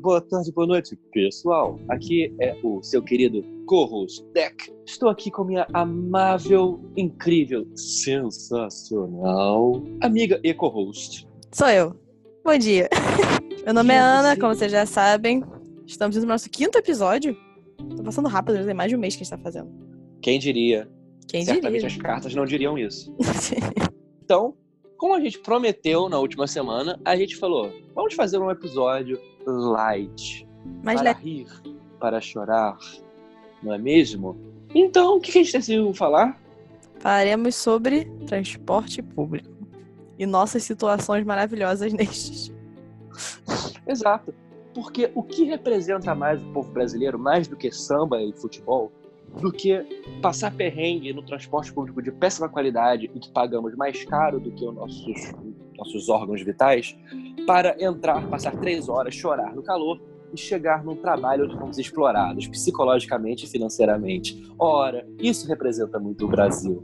boa tarde, boa noite, pessoal. Aqui é o seu querido co-host Deck. Estou aqui com minha amável, incrível, sensacional amiga e co-host. Sou eu. Bom dia. Meu nome é Ana, como vocês já sabem. Estamos no nosso quinto episódio. Tô passando rápido, já tem mais de um mês que a gente tá fazendo. Quem diria? Quem Certamente diria? as cartas não diriam isso. Então, como a gente prometeu na última semana, a gente falou: vamos fazer um episódio light. Mas para le- rir, para chorar, não é mesmo? Então, o que a gente decidiu falar? falaremos sobre transporte público. E nossas situações maravilhosas nestes. Exato. Porque o que representa mais o povo brasileiro, mais do que samba e futebol, do que passar perrengue no transporte público de péssima qualidade e que pagamos mais caro do que os nossos, nossos órgãos vitais, para entrar, passar três horas, chorar no calor e chegar num trabalho onde fomos explorados psicologicamente e financeiramente. Ora, isso representa muito o Brasil.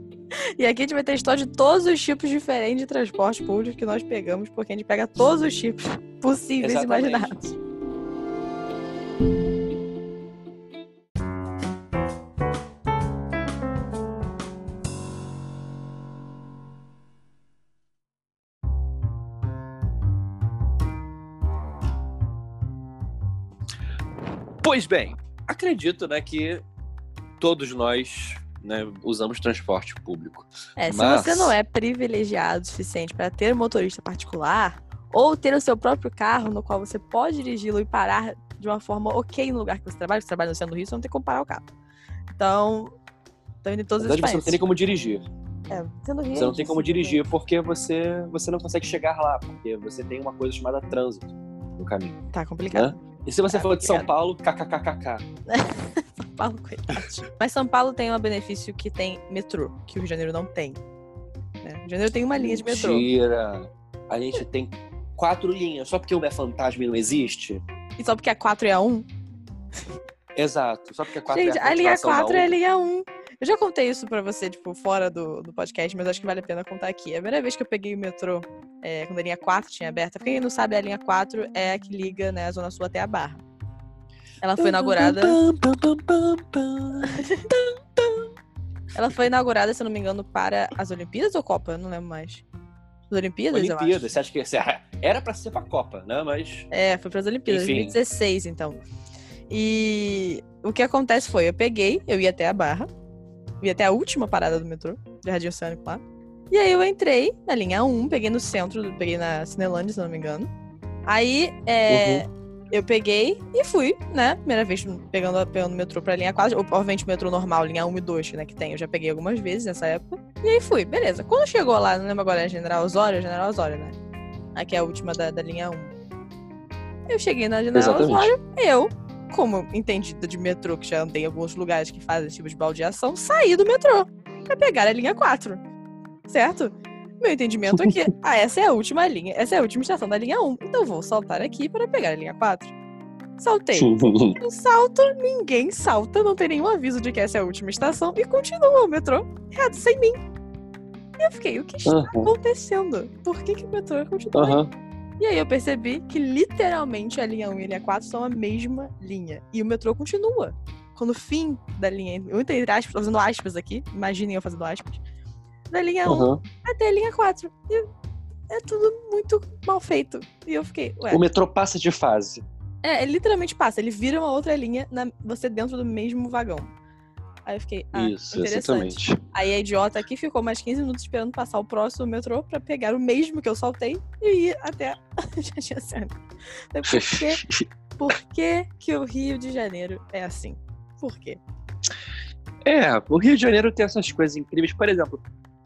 E aqui a gente vai ter história de todos os tipos diferentes de transporte público que nós pegamos, porque a gente pega todos os tipos possíveis e imaginados. Pois bem, acredito né, que todos nós né, usamos transporte público. É, se Mas- você não é privilegiado o suficiente para ter um motorista particular ou ter o seu próprio carro no qual você pode dirigi-lo e parar de uma forma ok no lugar que você trabalha, você trabalha no centro do Rio, você não tem como parar o carro. Então, estão indo em todos os verdade, você não tem nem como dirigir. É, do Rio Você não tem como dirigir porque você, você não consegue chegar lá, porque você tem uma coisa chamada trânsito no caminho. Tá complicado. E se você Tá for de São. Paulo, kkkk. São Paulo, coitado. Mas São Paulo tem um benefício que tem metrô, que o Rio de Janeiro não tem. né? O Rio de Janeiro tem uma linha de metrô. Mentira. A gente tem quatro linhas. Só porque uma é fantasma e não existe? E só porque a 4 é a 1. Exato. Só porque a quatro Gente, é a a linha continuação da 4 é a linha 1. Eu já contei isso pra você, tipo, fora do, do podcast, mas acho que vale a pena contar aqui. A primeira vez que eu peguei o metrô, é, quando a linha 4 tinha aberta, pra quem não sabe, a linha 4 é a que liga né, a Zona Sul até a Barra. Ela foi inaugurada. Ela foi inaugurada, se eu não me engano, para as Olimpíadas ou Copa? Eu não lembro mais. As Olimpíadas. Olimpíadas. Você acha que era pra ser pra Copa, né? Mas É, foi para as Olimpíadas, Enfim. 2016, então. E o que acontece foi, eu peguei, eu ia até a Barra, ia até a última parada do metrô, de Jardim Oceânico lá. E aí eu entrei na linha 1, peguei no centro, peguei na Cinelândia, se não me engano. Aí é, eu peguei e fui, né? Primeira vez pegando, pegando o metrô pra linha 4, ou, obviamente o metrô normal, linha 1 e 2, né, que tem, eu já peguei algumas vezes nessa época. E aí fui, beleza. Quando chegou lá, não lembro agora, é General Osório, General Osório, né? Aqui é a última da, da linha 1. Eu cheguei na General Exatamente. Osório, eu, como entendida de metrô, que já andei em alguns lugares que fazem esse tipo de baldeação, saí do metrô pra pegar a linha 4. Certo? Meu entendimento é que ah, essa é a última linha, essa é a última estação da linha 1. Então vou saltar aqui para pegar a linha 4. Saltei. Eu salto, ninguém salta, não tem nenhum aviso de que essa é a última estação e continua o metrô reto sem mim. E eu fiquei, o que está Aham. acontecendo? Por que, que o metrô continua Aham. E aí eu percebi que literalmente a linha 1 e a linha 4 são a mesma linha. E o metrô continua. Quando o fim da linha, eu entre aspas, fazendo aspas aqui, imaginem eu fazendo aspas, da linha 1 Aham. até a linha 4. E é tudo muito mal feito. E eu fiquei, ué. O metrô passa de fase. É, ele literalmente passa, ele vira uma outra linha, na, você dentro do mesmo vagão. Aí eu fiquei, ah, Isso, interessante. exatamente. Aí a idiota aqui ficou mais 15 minutos esperando passar o próximo metrô pra pegar o mesmo que eu saltei e ir até Jardim Oceânico. Então, Por que, por que que o Rio de Janeiro é assim? Por quê? É, o Rio de Janeiro tem essas coisas incríveis. Por exemplo,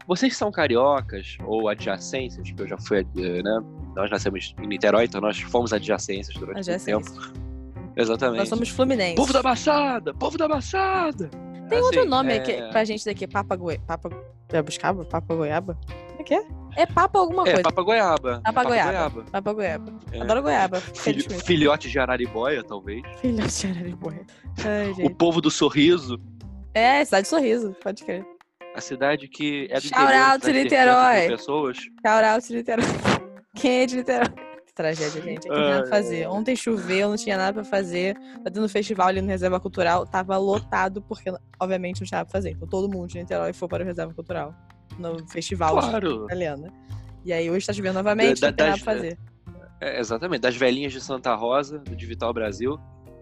vocês são cariocas ou adjacências, que eu já fui, né? Nós nascemos em Niterói, então nós fomos adjacências durante muito Adjacência. tempo. Exatamente. Nós somos fluminenses. Povo da Baixada! Povo da Baixada! Tem Assim, outro nome é, aqui pra gente daqui, Papa Goi... Papa... É Buscava? Papa Goiaba? Como é que é? É Papa alguma É, coisa. Papa Goiaba. Papa É Goiaba. Papa Goiaba. É. Adoro Goiaba. Filho- Filho, filhote de Araribóia, talvez. Filho de Araribóia. Ai, O povo do sorriso. É, cidade de sorriso, pode crer. A cidade que é do Shout interior, out de Niterói. 300 mil pessoas. Shout out de Niterói. Quem é de Niterói? Tragédia, gente. Não tem nada pra fazer. Ontem choveu, não tinha nada pra fazer. Tá tendo festival ali no Reserva Cultural. Tava lotado, porque, obviamente, não tinha nada pra fazer. Então todo mundo de Niterói foi para o Reserva Cultural. No festival Claro. italiano. E aí hoje tá chovendo novamente, Da- não tem nada pra fazer. É, exatamente. Das velhinhas de Santa Rosa, de Vital Brasil,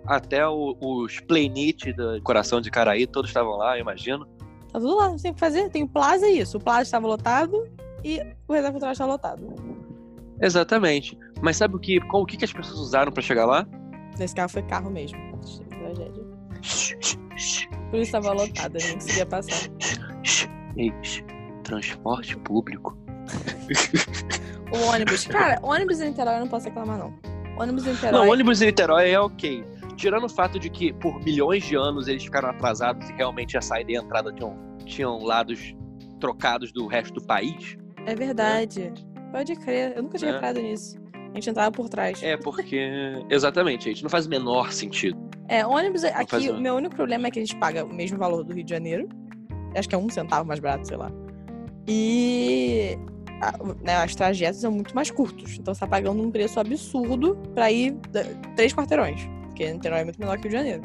até o- os Playnit do Coração de Caraí, todos estavam lá, eu imagino. Tá tudo lá, não tem o que fazer. Tem o Plaza e isso. O Plaza estava lotado e o Reserva Cultural está lotado. Exatamente. Mas sabe o que, qual- o que, que as pessoas usaram pra chegar lá? Nesse carro foi carro mesmo. Tragédia. Por isso estava lotado, a gente conseguia passar. Ei, Transporte público. O ônibus. Cara, ônibus em Niterói eu não posso reclamar, não. Ônibus em Niterói. Não, ônibus em Niterói é ok. Tirando o fato de que por milhões de anos eles ficaram atrasados e realmente a saída e a entrada tinham, tinham lados trocados do resto do país. É verdade. Pode crer. Eu nunca tinha É. reparado nisso. A gente entrava por trás. É porque. Exatamente, gente. Não faz o menor sentido. É, ônibus faz aqui, uma- o meu único problema é que a gente paga o mesmo valor do Rio de Janeiro. Acho que é um centavo mais barato, sei lá. E a- né, os trajetos são muito mais curtos. Então você tá pagando um preço absurdo pra ir três quarteirões. Porque Niterói é muito menor que o Rio de Janeiro.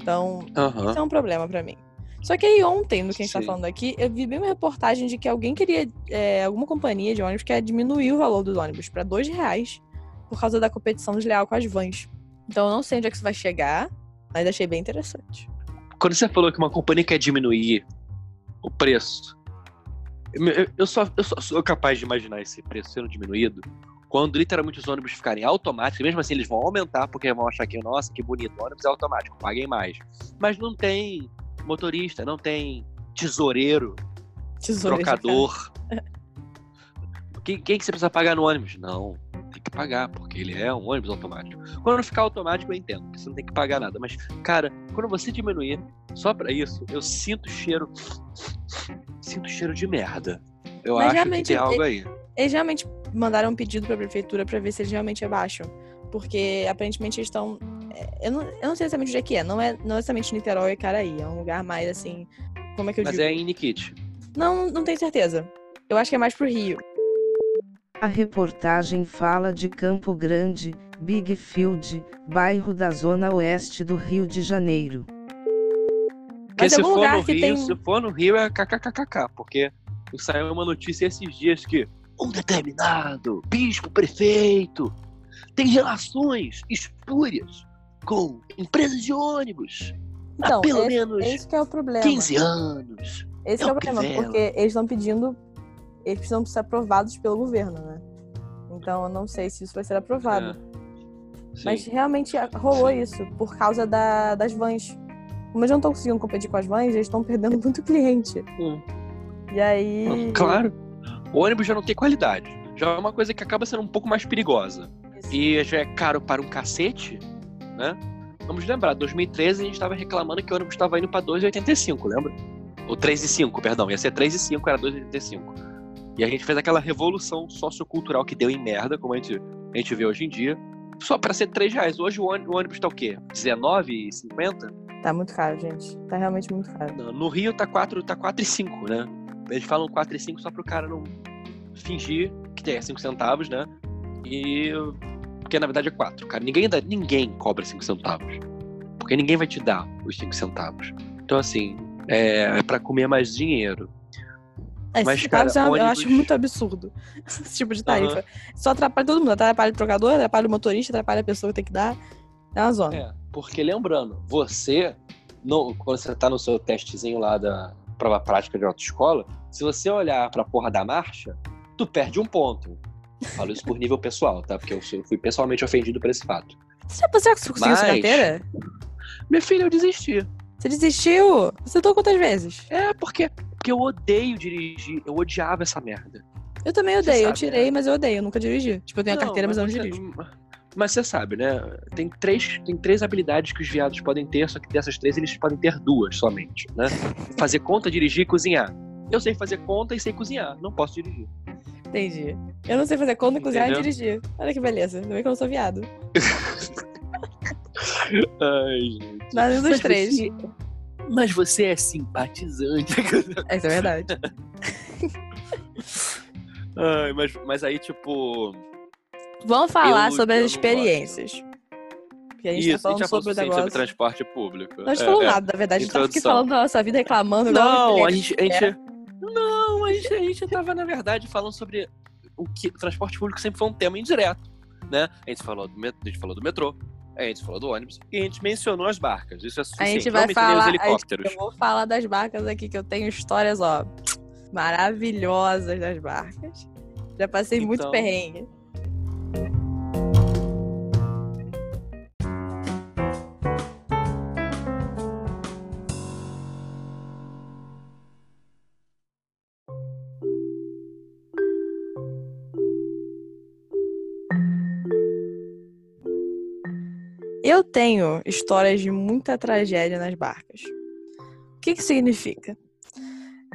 Então, Aham. isso é um problema pra mim. Só que aí ontem, no que a gente tá Sim. falando aqui, eu vi bem uma reportagem de que alguém queria, é, alguma companhia de ônibus quer diminuir o valor dos ônibus pra dois reais por causa da competição desleal com as vans. Então eu não sei onde é que isso vai chegar, mas achei bem interessante. Quando você falou que uma companhia quer diminuir o preço, eu só, eu só sou capaz de imaginar esse preço sendo diminuído quando literalmente os ônibus ficarem automáticos, mesmo assim eles vão aumentar porque vão achar que, nossa, que bonito, o ônibus é automático, paguem mais. Mas não tem motorista, não tem tesoureiro, Tesouro de trocador. Quem, quem que você precisa pagar no ônibus? Não, tem que pagar, porque ele é um ônibus automático. Quando ficar automático, eu entendo, que você não tem que pagar nada. Mas, cara, quando você diminuir só pra isso, eu sinto cheiro. Sinto cheiro de merda. Eu Mas acho que tem algo aí. Eles realmente mandaram um pedido pra prefeitura pra ver se eles realmente abaixam. Porque aparentemente eles estão. É, Eu não, eu não sei exatamente onde é que é. Não é não é exatamente Niterói e Caraí. É um lugar mais assim. Como é que eu Mas digo? é em Nikit. Não, não tenho certeza. Eu acho que é mais pro Rio. A reportagem fala de Campo Grande, Big Field, bairro da zona oeste do Rio de Janeiro. Porque Mas se algum for lugar no que Rio, tem- se for no Rio é kkkk, porque saiu uma notícia esses dias que um determinado bispo prefeito tem relações espúrias com empresas de ônibus Então, há pelo esse, menos esse que é o problema. 15 anos. Esse É é o problema, porque eles estão pedindo. Eles precisam ser aprovados pelo governo, né? Então eu não sei se isso vai ser aprovado. Sim. Mas realmente rolou Sim. isso, por causa da- das vans. Como eles não estão conseguindo competir com as vans, eles estão perdendo muito cliente. Hum. E aí. Claro. O ônibus já não tem qualidade. Já é uma coisa que acaba sendo um pouco mais perigosa. E já é caro para um cacete, né? Vamos lembrar, 2013 a gente estava reclamando que o ônibus estava indo para 2,85, lembra? Ou 3,5, perdão. Ia ser 3,5, era 2,85. E a gente fez aquela revolução sociocultural que deu em merda, como a gente, a gente vê hoje em dia. Só para ser 3 reais. Hoje o ôni- o ônibus tá o quê? 19,50? Tá muito caro, gente. Tá realmente muito caro. No- No Rio tá 4, tá 4,5, né? Eles falam 4,5 só pro cara não fingir que tem 5 centavos, né? E. Porque na verdade é 4, cara. Ninguém, dá, ninguém cobra 5 centavos. Porque ninguém vai te dar os 5 centavos. Então, assim, é, é pra comer mais dinheiro. É, Mas, esses cara, centavos eu- eu ônibus- acho muito absurdo. Esse tipo de tarifa. Só atrapalha todo mundo. Atrapalha o trocador, atrapalha o motorista, atrapalha a pessoa que tem que dar. É uma zona. É, porque lembrando, você, no- quando você tá no seu testezinho lá da prova prática de autoescola, se você olhar pra porra da marcha, tu perde um ponto. Falo isso por nível pessoal, tá? Porque eu fui pessoalmente ofendido por esse fato. Você, você conseguiu sua Mas- carteira? Minha filha, eu desisti. Você desistiu? Você tentou quantas vezes? É, porque, porque eu odeio dirigir. Eu odiava essa merda. Eu também odeio. Eu sabe, tirei, né? mas eu odeio. Eu nunca dirigi. Tipo, eu tenho a carteira, mas eu não dirijo. Mas você sabe, né? Tem três, tem três habilidades que os viados podem ter, só que dessas três eles podem ter duas somente, né? fazer conta, dirigir e cozinhar. Eu sei fazer conta e sei cozinhar. Não posso dirigir. Entendi. Eu não sei fazer conta, cozinhar e dirigir. Olha que beleza. Ainda bem que eu não sou viado. Ai, gente. Nada dos Mas três. você- Mas você é simpatizante. Essa é verdade. Ai, mas, mas aí, tipo. Vamos falar Eu- sobre eu as experiências. Porque a gente Isso, tá falando já falou sobre o negócio. sobre transporte público. Não, a gente É, falou é. nada, na verdade. A gente tava aqui Introdução. falando da nossa vida, reclamando. Não, a gente, a gente. Não, a gente, a gente tava, na verdade, falando sobre o que o transporte público sempre foi um tema indireto. Né? A gente falou do, a gente falou do metrô, a gente falou do ônibus e a gente mencionou as barcas. Isso é A suficiente. gente Não vai falar. os a gente- helicópteros. eu vou falar das barcas aqui, que eu tenho histórias, ó, maravilhosas das barcas. Já passei muito Então- perrengue. Eu tenho histórias de muita tragédia nas barcas. O que que significa?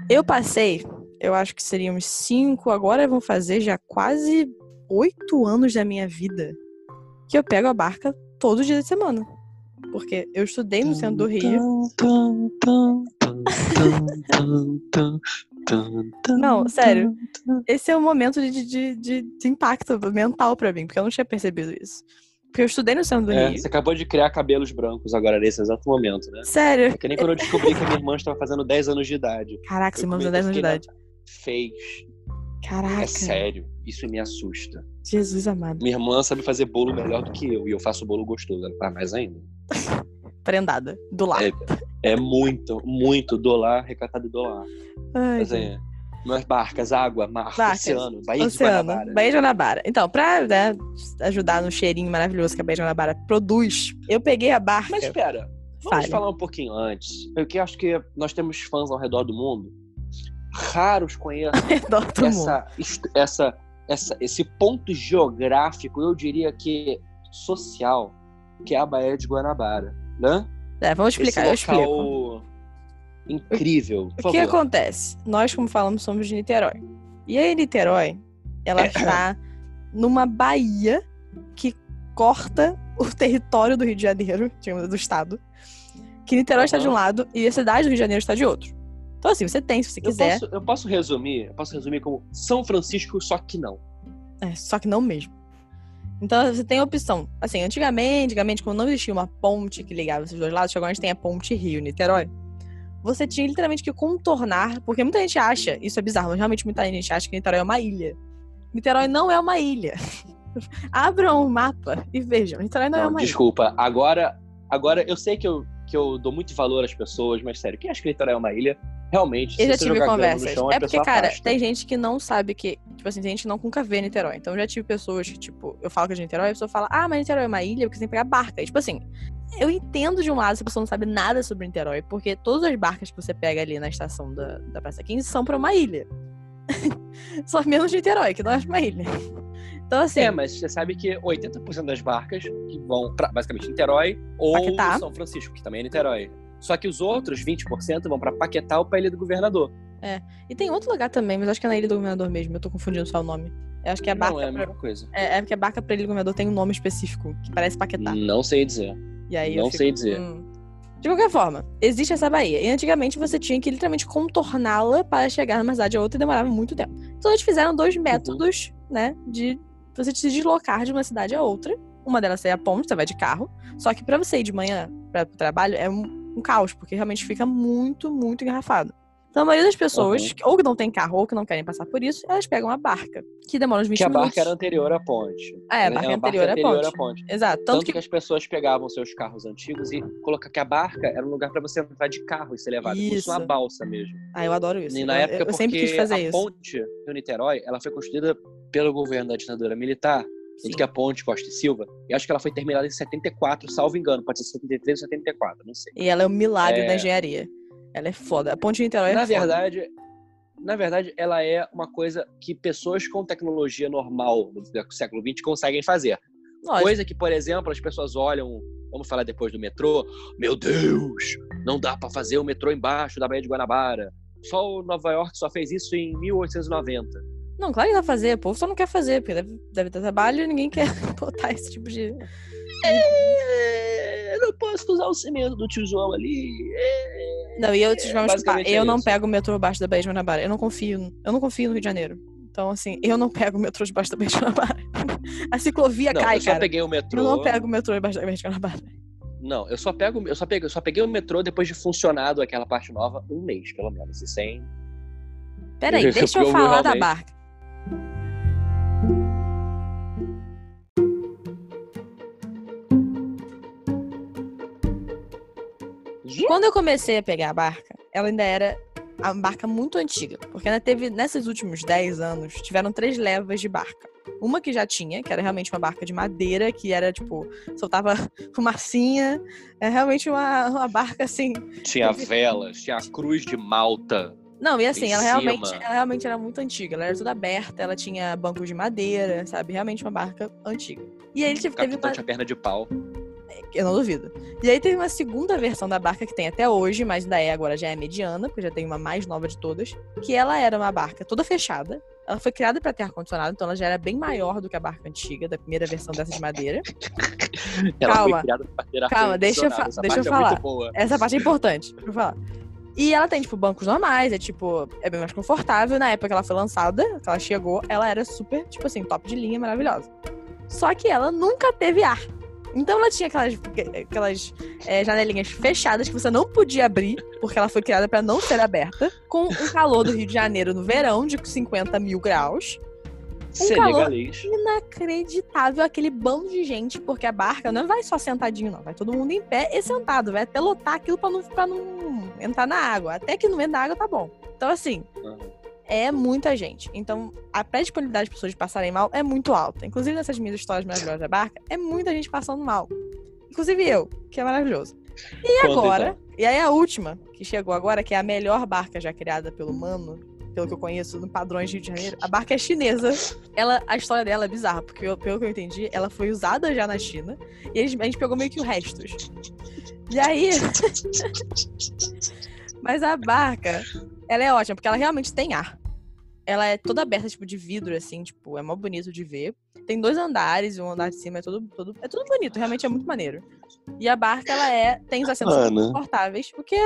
Eu passei, eu acho que seriam uns cinco, agora vão fazer já quase oito anos da minha vida que eu pego a barca todo dia de semana. Porque eu estudei no centro do Rio. Não, sério. Esse é um momento de, de, de, de impacto mental pra mim, porque eu não tinha percebido isso. Porque eu estudei no centro do É, Rio. você acabou de criar cabelos brancos agora nesse exato momento, né? Sério. É que nem quando eu descobri que a minha irmã estava fazendo 10 anos de idade. Caraca, você mandou comi- 10 anos de idade. Fez. Caraca. É sério. Isso me assusta. Jesus amado. Minha irmã sabe fazer bolo melhor do que eu. E eu faço bolo gostoso. Ela faz mais ainda. Prendada. Do lar. É, é muito, muito dólar, recatado em dólar. Ai, Mas é. Mas barcas, água, mar, Barcas, oceano, Baía de Oceano. Guanabara. Baía de Guanabara. Então, pra né, ajudar no cheirinho maravilhoso que a Baía de Guanabara produz, eu peguei a barca. Mas espera, vamos Fale. falar um pouquinho antes. Porque acho que nós temos fãs ao redor do mundo. Raros conhecem essa, essa, essa, esse ponto geográfico, eu diria que social, que é a Baía de Guanabara, né? É, vamos explicar, eu Esse explico. Incrível. O que acontece? Nós, como falamos, somos de Niterói. E aí, Niterói, ela está numa baía que corta o território do Rio de Janeiro, digamos, do estado. Que Niterói está de um lado e a cidade do Rio de Janeiro está de outro. Então, assim, você tem, se você Eu quiser. posso, eu posso resumir, eu posso resumir como São Francisco, só que não. É, só que não mesmo. Então você tem a opção. Assim, antigamente, antigamente, quando não existia uma ponte que ligava esses dois lados, agora a gente tem a ponte Rio-Niterói. Você tinha literalmente que contornar, porque muita gente acha, isso é bizarro, mas realmente muita gente acha que Niterói é uma ilha. Niterói não é uma ilha. Abram o mapa e vejam, Niterói não, é Não, uma ilha. desculpa. Agora, agora eu sei que eu, que eu dou muito valor às pessoas, mas sério, quem acha que Niterói é uma ilha, realmente, Eu se já você tive conversas. chão, a é porque, cara, afasta. tem gente que não sabe que. Tipo assim, tem gente que não nunca vê Niterói. Então eu já tive pessoas que, tipo, eu falo que é de Niterói, e a pessoa fala, ah, mas Niterói é uma ilha porque você tem que pegar barca. E, tipo assim, eu entendo de um lado se a pessoa não sabe nada sobre Niterói, porque todas as barcas que você pega ali na estação da, da Praça 15 são pra uma ilha. Só menos Niterói, que não é uma ilha. Então, assim. É, mas você sabe que 80% das barcas que vão pra, basicamente, Niterói ou Paquetá. São Francisco, que também é Niterói. Só que os outros 20% vão pra Paquetá ou pra Ilha do Governador. E tem outro lugar também, mas acho que é na Ilha do Governador mesmo. Eu tô confundindo só o nome. Eu acho que a barca. Não, é a pra- mesma coisa. é, é porque a barca pra Ilha do Governador tem um nome específico, que parece Paquetá. Não sei dizer. E aí Não fico, sei dizer. hum. De qualquer forma, existe essa baía. E antigamente você tinha que literalmente contorná-la para chegar numa cidade a outra e demorava muito tempo. Então eles fizeram dois Uhum. métodos, né, de você se deslocar de uma cidade a outra. Uma delas é a ponte, você vai de carro. Só que para você ir de manhã para o trabalho é um, um caos, porque realmente fica muito, muito engarrafado. Então a maioria das pessoas, Uhum. ou que não tem carro ou que não querem passar por isso, elas pegam a barca, que demora uns 20 Que a minutos. barca era anterior à ponte. É, a Era barca uma anterior à ponte. à ponte. Exato. Tanto, Tanto que... que as pessoas pegavam seus carros antigos e colocar que a barca era um lugar pra você entrar de carro e ser levado. Se fosse uma Isso. balsa mesmo. Ah, eu adoro isso. E na eu, época, eu porque sempre quis fazer a isso. ponte do Niterói, ela foi construída pelo governo da ditadura militar, Sim. que a ponte Costa e Silva, e acho que ela foi terminada em 74, salvo engano, pode ser 73 ou 74, não sei. E ela é um milagre É. da engenharia. Ela é foda. A ponte de Niterói é na foda. verdade, na verdade, ela é uma coisa que pessoas com tecnologia normal do século XX conseguem fazer. Lógico. Coisa que, por exemplo, as pessoas olham, vamos falar depois do metrô, meu Deus, não dá pra fazer o metrô embaixo da Baía de Guanabara. Só o Nova York só fez isso em 1890. Não, claro que dá pra fazer. O povo só não quer fazer, porque deve, deve ter trabalho e ninguém quer botar esse tipo de. É, eu não posso usar o cimento do tio João ali. é. Não, e eu te é Eu não isso. pego o metrô abaixo da Baía de Guanabara. Eu não confio. Eu não confio no Rio de Janeiro. Então, assim, eu não pego o metrô debaixo da Baía de Guanabara. A ciclovia Não, cai, eu só cara. peguei o metrô. Eu não pego o metrô embaixo da Embaixada Guanabara. Não, eu só pego, eu só peguei, eu só peguei o metrô depois de funcionado aquela parte nova um mês, pelo menos, e sem. Peraí, deixa eu Eu falar da realmente- Quando eu comecei a pegar a barca, ela ainda era a barca muito antiga. Porque ela teve, nesses últimos 10 anos, tiveram três levas de barca. Uma que já tinha, que era realmente uma barca de madeira, que era tipo, soltava fumacinha. É realmente uma, uma barca assim. Tinha velas, tinha a cruz de Malta. Não, e assim, ela realmente, ela realmente era muito antiga. Ela era toda aberta, ela tinha bancos de madeira, sabe? Realmente uma barca antiga. E aí ele teve capitão uma. tinha perna de pau. Eu não duvido. E aí teve uma segunda versão da barca que tem até hoje, mas ainda é agora já é mediana, porque já tem uma mais nova de todas. Que ela era uma barca toda fechada. Ela foi criada para ter ar-condicionado, então ela já era bem maior do que a barca antiga, da primeira versão dessa de madeira. Ela Calma. foi criada pra ter Calma, deixa eu fa- deixa eu é falar. boa. Essa parte é importante, pra eu falar. E ela tem, tipo, bancos normais, é tipo, é bem mais confortável. Na época que ela foi lançada, que ela chegou, ela era super, tipo assim, top de linha, maravilhosa. Só que ela nunca teve ar. Então ela tinha aquelas, aquelas é, janelinhas fechadas que você não podia abrir, porque ela foi criada pra não ser aberta, com o calor do Rio de Janeiro no verão, de 50 mil graus. calor. Senegalês. Inacreditável aquele bando de gente, porque a barca não vai só sentadinho, não. Vai todo mundo em pé e sentado. Vai até lotar aquilo pra não, pra não entrar na água. Até que não entra na água, tá bom. Então, assim, Uhum. É muita gente. Então, a pré-disponibilidade de pessoas de passarem mal é muito alta. Inclusive, nessas minhas histórias maravilhosas da barca, é muita gente passando mal. Inclusive eu, que é maravilhoso. E Conta, agora, então. e aí a última, que chegou agora, que é a melhor barca já criada pelo humano, pelo que eu conheço, no padrões de Rio de Janeiro, a barca é chinesa. Ela, a história dela é bizarra, porque eu- pelo que eu entendi, ela foi usada já na China, e a gente, a gente pegou meio que o restos. E aí. Mas a barca, ela é ótima, porque ela realmente tem ar. Ela é toda aberta, tipo, de vidro, assim, tipo, é mó bonito de ver. Tem dois andares, e um andar de cima é todo, todo. É tudo bonito, realmente é muito maneiro. E a barca, ela é. Tem os assentos Ana. confortáveis, porque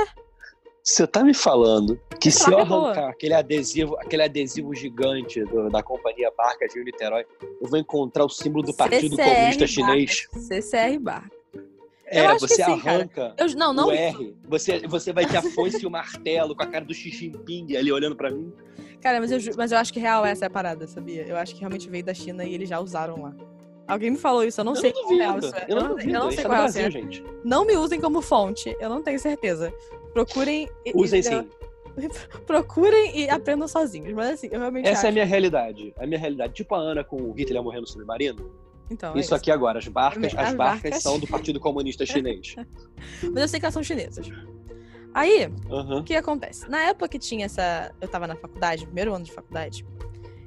Você tá me falando que Essa se eu é arrancar aquele adesivo, aquele adesivo gigante do- da companhia Barca de Niterói, eu vou encontrar o símbolo do Partido CCR Comunista barca, Chinês? CCR barca. Acho que você sim, arranca Eu, não, não. o R, você, você vai ter a foice e o martelo com a cara do Xi Jinping ali olhando pra mim. Cara, mas eu, mas eu acho que real essa é a parada, sabia? Eu acho que realmente veio da China e eles já usaram lá. Alguém me falou isso, eu não eu sei não qual real duvido. isso é. Eu não duvido. eu não sei é qual Brasil, é. gente. Não me usem como fonte, eu não tenho certeza. Procurem. e- Usem e- sim. Procurem e aprendam sozinhos. Mas assim, eu realmente Essa é a acho. minha realidade. A minha realidade. Tipo a Ana com o Hitler morrendo no submarino. Então, é Isso aqui agora, as barcas, As as barcas barcas. são do Partido Comunista Chinês. Mas eu sei que elas são chinesas. Aí, Aham. o que acontece? Na época que tinha essa. Eu tava na faculdade, primeiro ano de faculdade.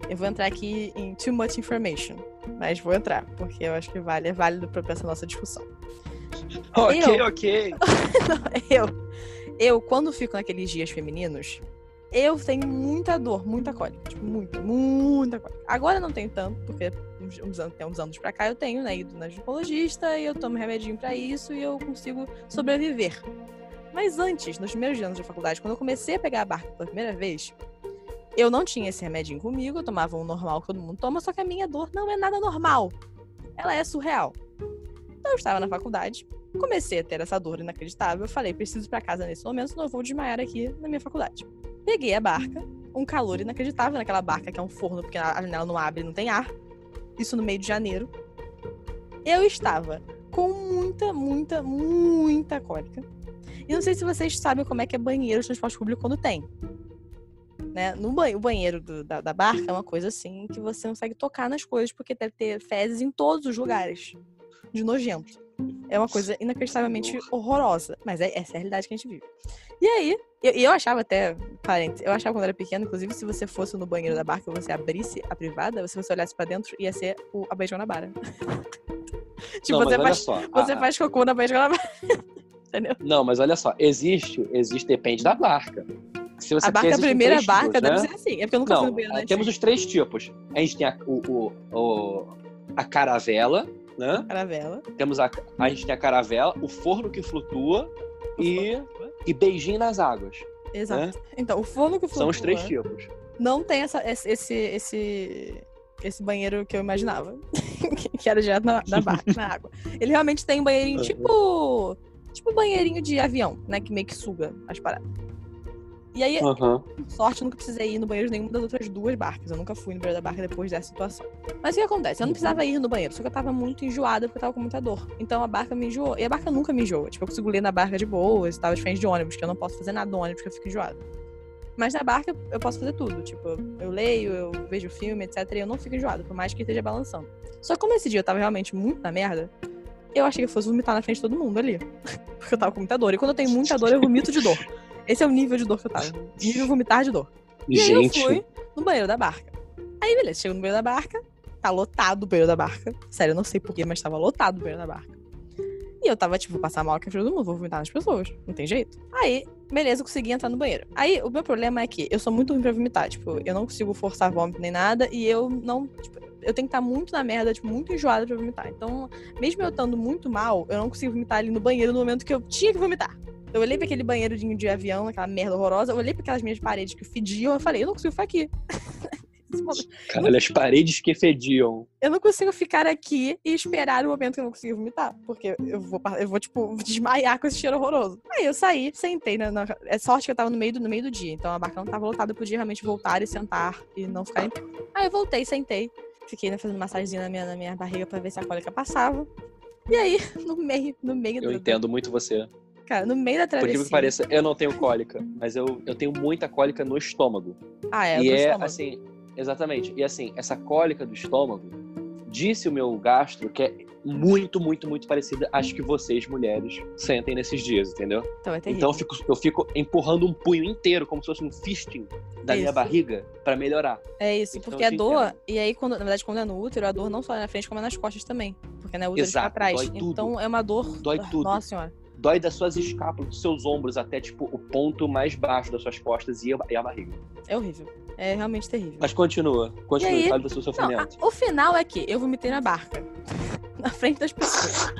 Eu vou entrar aqui em too much information. Mas vou entrar, porque eu acho que vale, é válido pra essa nossa discussão. Ok, Eu- ok. eu, eu, quando fico naqueles dias femininos, eu tenho muita dor, muita cólica. Tipo, muito, muita cólica. Agora eu não tenho tanto, porque uns, uns anos, tem uns anos pra cá eu tenho, né, ido na ginecologista e eu tomo remedinho pra isso e eu consigo sobreviver. Mas antes, nos primeiros anos de faculdade, quando eu comecei a pegar a barca pela primeira vez, eu não tinha esse remedinho comigo, eu tomava um normal que todo mundo toma, só que a minha dor não é nada normal. Ela é surreal. Então eu estava na faculdade, comecei a ter essa dor inacreditável. Eu falei, preciso ir pra casa nesse momento, senão eu vou desmaiar aqui na minha faculdade. Peguei a barca, um calor inacreditável naquela barca que é um forno, porque a janela não abre, não tem ar. Isso no meio de janeiro. Eu estava com muita, muita, muita cólica. E não sei se vocês sabem como é que é banheiro de transporte público quando tem. Né? No banho, o banheiro do- da, da barca é uma coisa assim que você não consegue tocar nas coisas, porque deve ter fezes em todos os lugares. De nojento. É uma coisa inacreditavelmente horrorosa. Mas é, essa é a realidade que a gente vive. E aí, eu, eu achava até, parênteses, eu achava quando era pequeno, inclusive, se você fosse no banheiro da barca e você abrisse a privada, se você olhasse pra dentro, ia ser o, a Baía de Guanabara. tipo, não, você, faz, só. você a- faz cocô na Baía de Guanabara. Entendeu? Não, mas olha só. Existe, existe, depende da barca. Se você A barca, a primeira três barca tipos, deve né? ser assim. É porque eu nunca fui Não, no banheiro ah, da temos os três tipos. A gente tem a, o, o- o- a caravela, né? caravela. Temos a, a gente tem a caravela, o forno que flutua e, e beijinho nas águas. Exato. Então, o que Né? São os flutua três tipos. não tem essa, esse, esse, esse, esse banheiro que eu imaginava. que era direto na, na barra, na água. Ele realmente tem um banheirinho Uhum. tipo. Tipo banheirinho de avião, né? Que meio que suga as paradas. E aí, por sorte, eu nunca precisei ir no banheiro de nenhuma das outras duas barcas. Eu nunca fui no banheiro da barca depois dessa situação. Mas o que acontece? Eu não precisava ir no banheiro, só que eu tava muito enjoada porque eu tava com muita dor. Então a barca me enjoou. E a barca nunca me enjoa. Tipo, eu consigo ler na barca de boas, tava diferente de ônibus, que eu não posso fazer nada no ônibus, porque eu fico enjoada. Mas na barca eu posso fazer tudo. Tipo, eu leio, eu vejo filme, etc. E eu não fico enjoada, por mais que esteja balançando. Só que como esse dia eu tava realmente muito na merda, eu achei que eu fosse vomitar na frente de todo mundo ali. Porque eu tava com muita dor. E quando eu tenho muita dor, eu vomito de dor. Esse é o nível de dor que eu tava. Nível vomitar de dor. E aí Gente, eu fui no banheiro da barca. Aí, beleza, chego no banheiro da barca, tá lotado o banheiro da barca. Sério, eu não sei porquê, mas tava lotado o banheiro da barca. E eu tava, tipo, vou passar mal com a filha do mundo, vou vomitar nas pessoas. Não tem jeito. Aí, beleza, eu consegui entrar no banheiro. Aí, o meu problema é que eu sou muito ruim pra vomitar. Tipo, eu não consigo forçar vômito nem nada. E eu não. Tipo, eu tenho que estar muito na merda, tipo, muito enjoada pra vomitar. Então, mesmo eu estando muito mal, eu não consigo vomitar ali no banheiro no momento que eu tinha que vomitar. Eu olhei pra aquele banheirozinho de avião, aquela merda horrorosa, eu olhei pra aquelas minhas paredes que fediam, eu falei, eu não consigo ficar aqui. Momento- caralho, as paredes que fediam. eu não consigo ficar aqui e esperar o momento que eu não consigo vomitar. Porque eu vou, eu vou tipo, desmaiar com esse cheiro horroroso. Aí eu saí, sentei na. na- É sorte que eu tava no meio, do, no meio do dia. Então a barca não tava lotada, eu podia realmente voltar e sentar e não ficar em pé. Aí eu voltei, sentei. Fiquei né, fazendo massaginha na minha, na minha barriga pra ver se a cólica passava. E aí, no meio, no meio Eu do. entendo muito você. Cara, no meio da Por travessia. incrível que pareça, eu não tenho cólica, mas eu, eu tenho muita cólica no estômago. Ah, é, e é estômago. assim, exatamente. E assim, essa cólica do estômago, disse o meu gastro que é muito, muito, muito parecida às que vocês, mulheres, sentem nesses dias, entendeu? Então é terrível. Então eu fico, eu fico empurrando um punho inteiro, como se fosse um fisting da minha Isso. barriga, pra melhorar. É isso, Então, porque a dor, entendo. e aí, quando, na verdade, quando é no útero, a dor não só é na frente, como é nas costas também. Porque na útero fica Exato, atrás. dói tudo. Então é uma dor. Dói tudo. Nossa senhora. Dói das suas escápulas, dos seus ombros, até tipo o ponto mais baixo das suas costas e a, e a barriga. É horrível. É realmente terrível. Mas continua, continua, E aí? do seu Não, sofrimento. a- o final é que eu vomitei na barca. na frente das pessoas.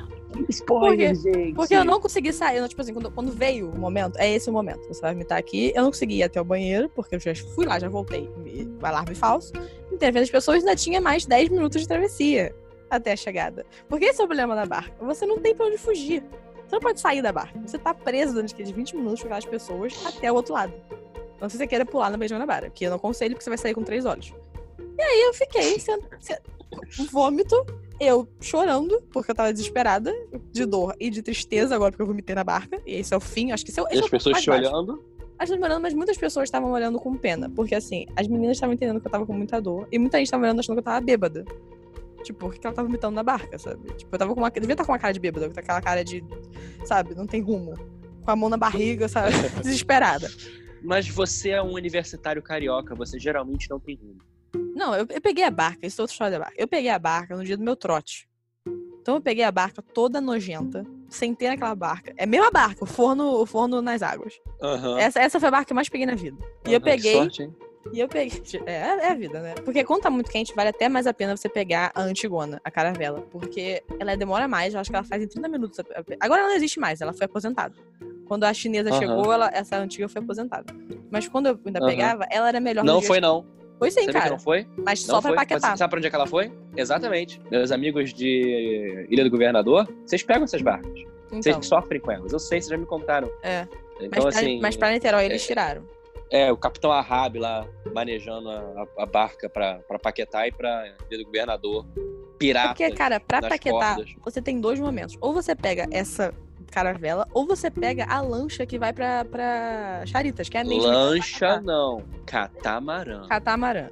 Spoiler, gente! Porque eu não consegui sair. eu, tipo assim, quando, quando veio o momento, é esse o momento. Você vai vomitar aqui. Eu não consegui ir até o banheiro, porque eu já fui lá, já voltei. me- O alarme falso. Frente das pessoas ainda tinha mais 10 minutos de travessia até a chegada. Porque esse é o problema da barca. Você não tem pra onde fugir. Você não pode sair da barca. Você tá preso durante aqueles 20 minutos com aquelas pessoas até o outro lado. Não sei se você queira pular na beijão na barra, que eu não aconselho, porque você vai sair com três olhos. E aí eu fiquei sendo, se- vômito, eu chorando, porque eu tava desesperada, de dor e de tristeza agora, porque eu vomitei na barca. E esse é o fim, acho que esse é, o- E é as pessoas te olhando. As pessoas olhando, mas muitas pessoas estavam olhando com pena. Porque assim, as meninas estavam entendendo que eu tava com muita dor. E muita gente tava olhando achando que eu tava bêbada. Tipo, por que ela tava vomitando na barca, sabe? Tipo, eu tava com uma. Eu devia estar com uma cara de bêbada, com aquela cara de. Sabe, não tem rumo. Com a mão na barriga, sabe? Desesperada. Mas você é um universitário carioca, você geralmente não tem rumo. Não, eu, eu peguei a barca, isso é outra história da barca. Eu peguei a barca no dia do meu trote. Então eu peguei a barca toda nojenta, sentei naquela barca. É a mesma barca, o forno, o forno nas águas. Aham. Essa, essa foi a barca que eu mais peguei na vida. E eu Aham, que peguei. sorte, hein? E eu peguei. É, é a vida, né? Porque quando tá muito quente, vale até mais a pena você pegar a Antigona, a caravela. Porque ela demora mais, eu acho que ela faz em 30 minutos. Agora ela não existe mais, ela foi aposentada. Quando a chinesa Aham. chegou, ela, essa antiga foi aposentada. Mas quando eu ainda Aham. pegava, ela era melhor Não foi, não. Foi sim, Sabia que cara. não foi? Mas Não só pra foi. paquetar. Mas sabe pra onde é que ela foi? Exatamente. Meus amigos de Ilha do Governador, vocês pegam essas barcas. Vocês Então, que sofrem com elas. Eu sei, vocês já me contaram. é. Então, mas, pra, assim, mas pra Niterói eles tiraram. É, o Capitão Ahab lá manejando a, a- barca pra, pra Paquetá e pra Ilha do Governador. É Pirata. porque, cara, pra nas paquetar, cordas. você tem dois momentos. Ou você pega essa caravela, ou você pega a lancha que vai pra, pra Charitas, que é a mesma. Lancha Paquetá. não. Catamarã. catamarã.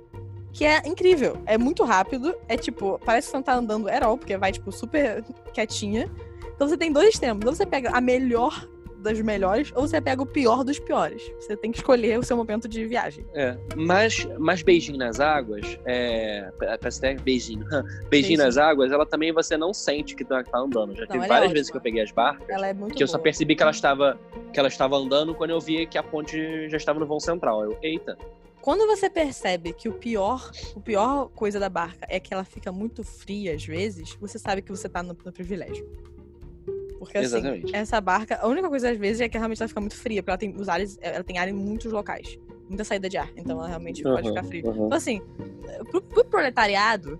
Que é incrível. É muito rápido. É tipo, parece que você não tá andando at all, porque vai, tipo, super quietinha. Então você tem dois extremos. Ou você pega a melhor das melhores, ou você pega o pior dos piores. Você tem que escolher o seu momento de viagem. É, mas, mas beijinho nas águas, é, parece até beijinho, beijinho Beijinho. nas águas, ela também você não sente que tá, tá andando. Já Não, teve é várias ótima. vezes que eu peguei as barcas, é que eu só boa. percebi que ela estava que ela estava andando quando eu vi que a ponte já estava no vão central. Eu, eita, Quando você percebe que o pior, o pior coisa da barca é que ela fica muito fria às vezes, você sabe que você tá no, no privilégio. Porque assim, Exatamente. essa barca, a única coisa às vezes é que realmente ela fica muito fria, porque ela tem os ares, ela tem ar em muitos locais. Muita saída de ar, então ela realmente pode Uhum, ficar fria. uhum. Então assim, pro, pro proletariado,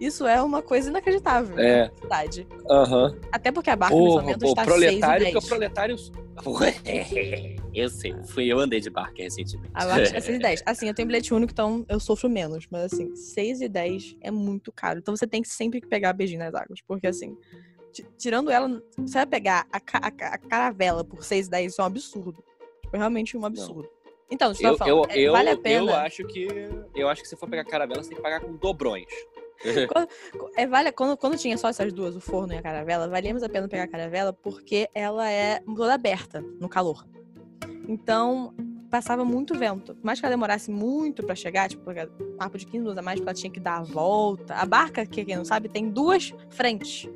Isso é uma coisa inacreditável É. na cidade. Aham. Até porque a barca nesse Porra, momento pô, está proletário, 6 porque e o 10. proletário. eu sei, fui eu andei de barca recentemente. A barca está 6 e 10. Assim, eu tenho bilhete único, então eu sofro menos. Mas assim, 6 e 10 é muito caro. Então você tem que sempre pegar beijinho nas águas. Porque assim, tirando ela, você vai pegar a, ca- a ca- a caravela por 6 e 10, isso é um absurdo. Tipo, é realmente um absurdo. Então, eu Eu, falar. eu, é, eu, vale a eu pena. acho que. Eu acho que se for pegar caravela, você tem que pagar com dobrões. É, vale, quando, quando tinha só essas duas, o forno e a caravela, valia mais a pena pegar a caravela porque ela é toda aberta no calor. Então, passava muito vento. Por mais que ela demorasse muito pra chegar, tipo, um papo de 15 minutos a mais, porque ela tinha que dar a volta. A barca, que quem não sabe, tem duas frentes,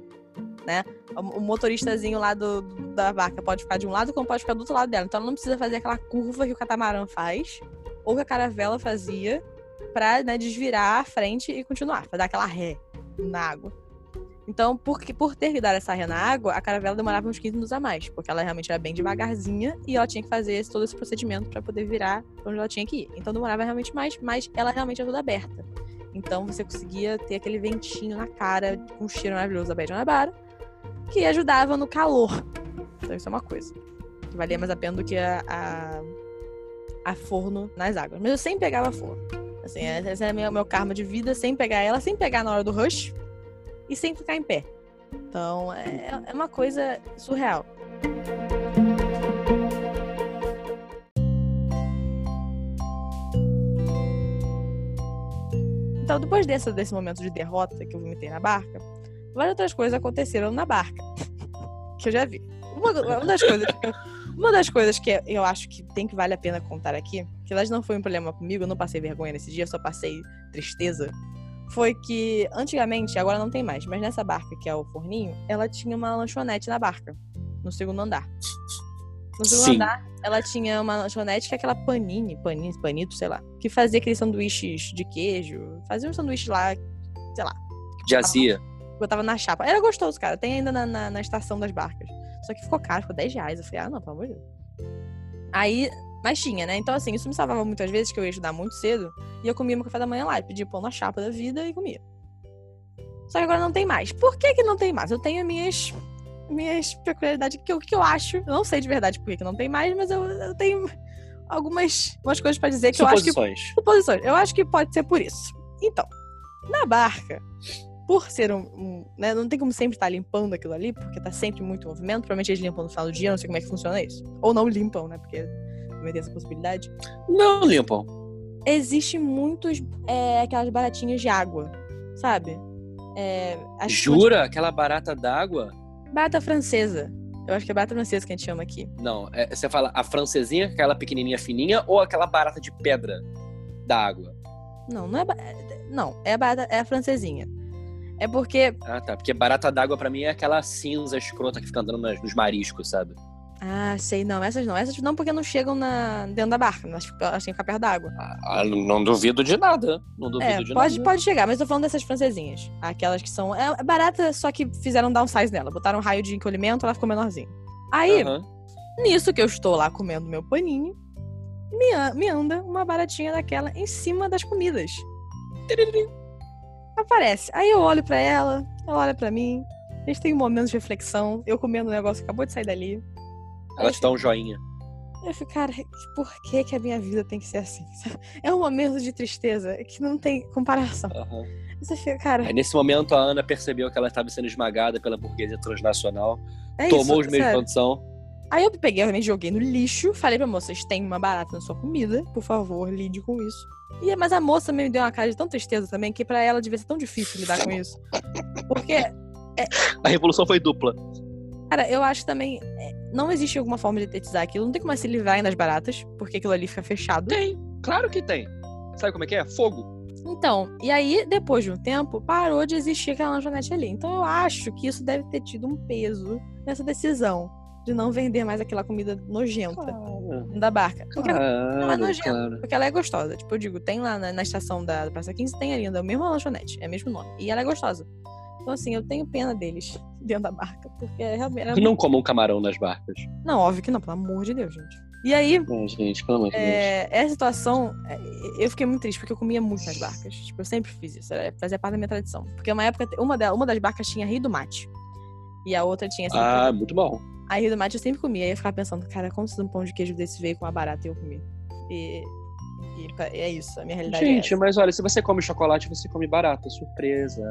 né? O, motoristazinho lá do, da barca pode ficar de um lado, como pode ficar do outro lado dela. Então, ela não precisa fazer aquela curva que o catamarã faz, ou que a caravela fazia, pra né, desvirar a frente e continuar, dar aquela ré na água. Então, por, por ter que dar essa ré na água, a caravela demorava uns 15 minutos a mais, porque ela realmente era bem devagarzinha e ela tinha que fazer esse- todo esse procedimento pra poder virar onde ela tinha que ir. Então demorava realmente mais, mas ela realmente é toda aberta. Então você conseguia ter aquele ventinho na cara um cheiro maravilhoso da Baía de Guanabara, que ajudava no calor. Então isso é uma coisa. Que valia mais a pena do que a, a, a forno nas águas. Mas eu sempre pegava forno. Assim, esse era meu, meu karma de vida, sem pegar ela, sem pegar na hora do rush e sem ficar em pé. Então, é, é uma coisa surreal. Então, depois desse, desse momento de derrota que eu vomitei na barca, várias outras coisas aconteceram na barca. que eu já vi. Uma, uma das coisas que eu, uma das coisas que eu acho que tem que vale a pena contar aqui, que elas não foi um problema comigo, eu não passei vergonha nesse dia, eu só passei tristeza, foi que antigamente, agora não tem mais, mas nessa barca que é o forninho, ela tinha uma lanchonete na barca, no segundo andar. No segundo Sim. andar, ela tinha uma lanchonete que é aquela panini, panini, panito, sei lá, que fazia aqueles sanduíches de queijo, fazia um sanduíche lá, sei lá, Jazia. Botava na chapa. Era gostoso, cara. Tem ainda na, na, na estação das barcas. Só que ficou caro, ficou 10 reais. Eu falei, ah, não, pelo amor de Deus. Aí, mas tinha, né? Então, assim, isso me salvava muitas vezes, que eu ia estudar muito cedo, e eu comia meu café da manhã lá, e pedia pão na chapa da vida e comia. Só que agora não tem mais. Por que que não tem mais? Eu tenho minhas minhas peculiaridades que eu, que eu acho. Eu não sei de verdade por que que não tem mais, mas eu, eu tenho algumas umas coisas pra dizer que eu acho que suposições. Eu acho que pode ser por isso. Então, na barca, por ser um. um, né, não tem como sempre estar limpando aquilo ali, porque tá sempre muito movimento. Provavelmente eles limpam no final do dia, não sei como é que funciona isso. Ou não limpam, né? Porque também tem essa possibilidade. Não limpam. Existe muitos. é, aquelas baratinhas de água, sabe? É, Jura? Aquela barata d'água? Barata francesa. Eu acho que é barata francesa que a gente chama aqui. Não, é- você fala a francesinha, aquela pequenininha fininha, ou aquela barata de pedra da água? Não, não é. ba- é- Não, é a barata. É a francesinha. É porque Ah, tá. Porque barata d'água pra mim é aquela cinza escrota que fica andando nas- nos mariscos, sabe? Ah, sei, não. Essas não. Essas não porque não chegam na, dentro da barca. Elas, ficam- elas têm que ficar perto da água. Ah, não duvido de nada. Não duvido É, de pode, nada. pode chegar, mas eu tô falando dessas francesinhas. Aquelas que são. É barata, só que fizeram downsize nela. Botaram um raio de encolhimento, ela ficou menorzinha. Aí, nisso que eu estou lá comendo meu paninho, me, me anda uma baratinha daquela em cima das comidas. Tiririm. Aparece. Aí eu olho pra ela, ela olha pra mim. A gente tem um momento de reflexão. Eu comendo um negócio que acabou de sair dali. Ela te dá um joinha. Eu fico, cara, por que, que a minha vida tem que ser assim? É um momento de tristeza que não tem comparação. Aham. Você fica, cara, Aí nesse momento a Ana percebeu que ela estava sendo esmagada pela burguesia transnacional, é tomou isso, os meios de produção. Aí eu peguei, obviamente, joguei no lixo. Falei pra moça, vocês têm uma barata na sua comida, por favor, lide com isso. E, mas a moça me deu uma cara de tão tristeza também, que pra ela devia ser tão difícil lidar com isso. Porque, A revolução foi dupla. cara, eu acho também. é, não existe alguma forma de etetizar aquilo. Não tem como se livrar das baratas, porque aquilo ali fica fechado. Tem, claro que tem. Sabe como é que é? Fogo. Então, e aí, depois de um tempo, parou de existir aquela lanchonete ali. Então, eu acho que isso deve ter tido um peso nessa decisão de não vender mais aquela comida nojenta da barca. Porque, não é Claro, nojento, claro. porque ela é gostosa. Tipo, eu digo, tem lá na, na estação da Praça 15, tem ali, é o mesmo lanchonete, é o mesmo nome. E ela é gostosa. Então, assim, eu tenho pena deles dentro da barca, porque é realmente. era Não comam camarão nas barcas. Não, óbvio que não, pelo amor de Deus, gente. E aí, gente, pelo amor de Deus. é, essa situação, é, eu fiquei muito triste, porque eu comia muito nas barcas. Tipo, eu sempre fiz isso, fazia parte da minha tradição. Porque uma época, uma, uma das barcas tinha Rio do Mate. E a outra tinha sempre. Ah, muito bom. A Rio do Mate eu sempre comia. E eu ficava pensando, cara, como se um pão de queijo desse veio com uma barata e eu comi. E, e é isso, a minha realidade Gente, é mas olha, se você come chocolate, você come barata. Surpresa.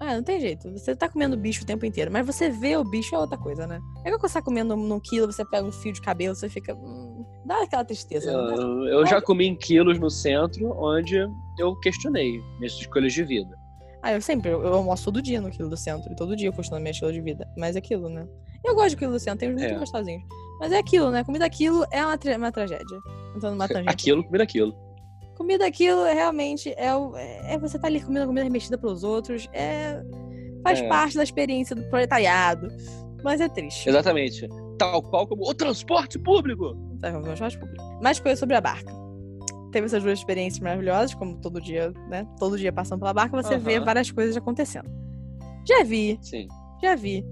Ah, não tem jeito. Você tá comendo bicho o tempo inteiro. Mas você vê o bicho é outra coisa, né? É quando você tá comendo num quilo, você pega um fio de cabelo, você fica. hum, dá aquela tristeza. não dá? Eu, eu já comi em quilos no centro, onde eu questionei minhas escolhas de vida. Ah, eu sempre, eu, eu almoço todo dia no quilo do centro, e todo dia eu questiono minha estilo de vida. Mas é aquilo, né? Eu gosto de do centro, tem uns muito É. gostosinhos. Mas é aquilo, né? Comida aquilo é uma, tra- uma tragédia. Então, numa tangente. Aquilo, comida aquilo. Comida aquilo é realmente é, o, é você tá ali comendo comida remexida pelos outros. É, faz É. parte da experiência do proletariado. Mas é triste. Exatamente. Tal qual como o transporte público. Tá, vamos ao transporte público. Mais coisas sobre a barca. Teve essas duas experiências maravilhosas, como todo dia, né? Todo dia passando pela barca, você vê várias coisas acontecendo. Já vi Sim. Já vi.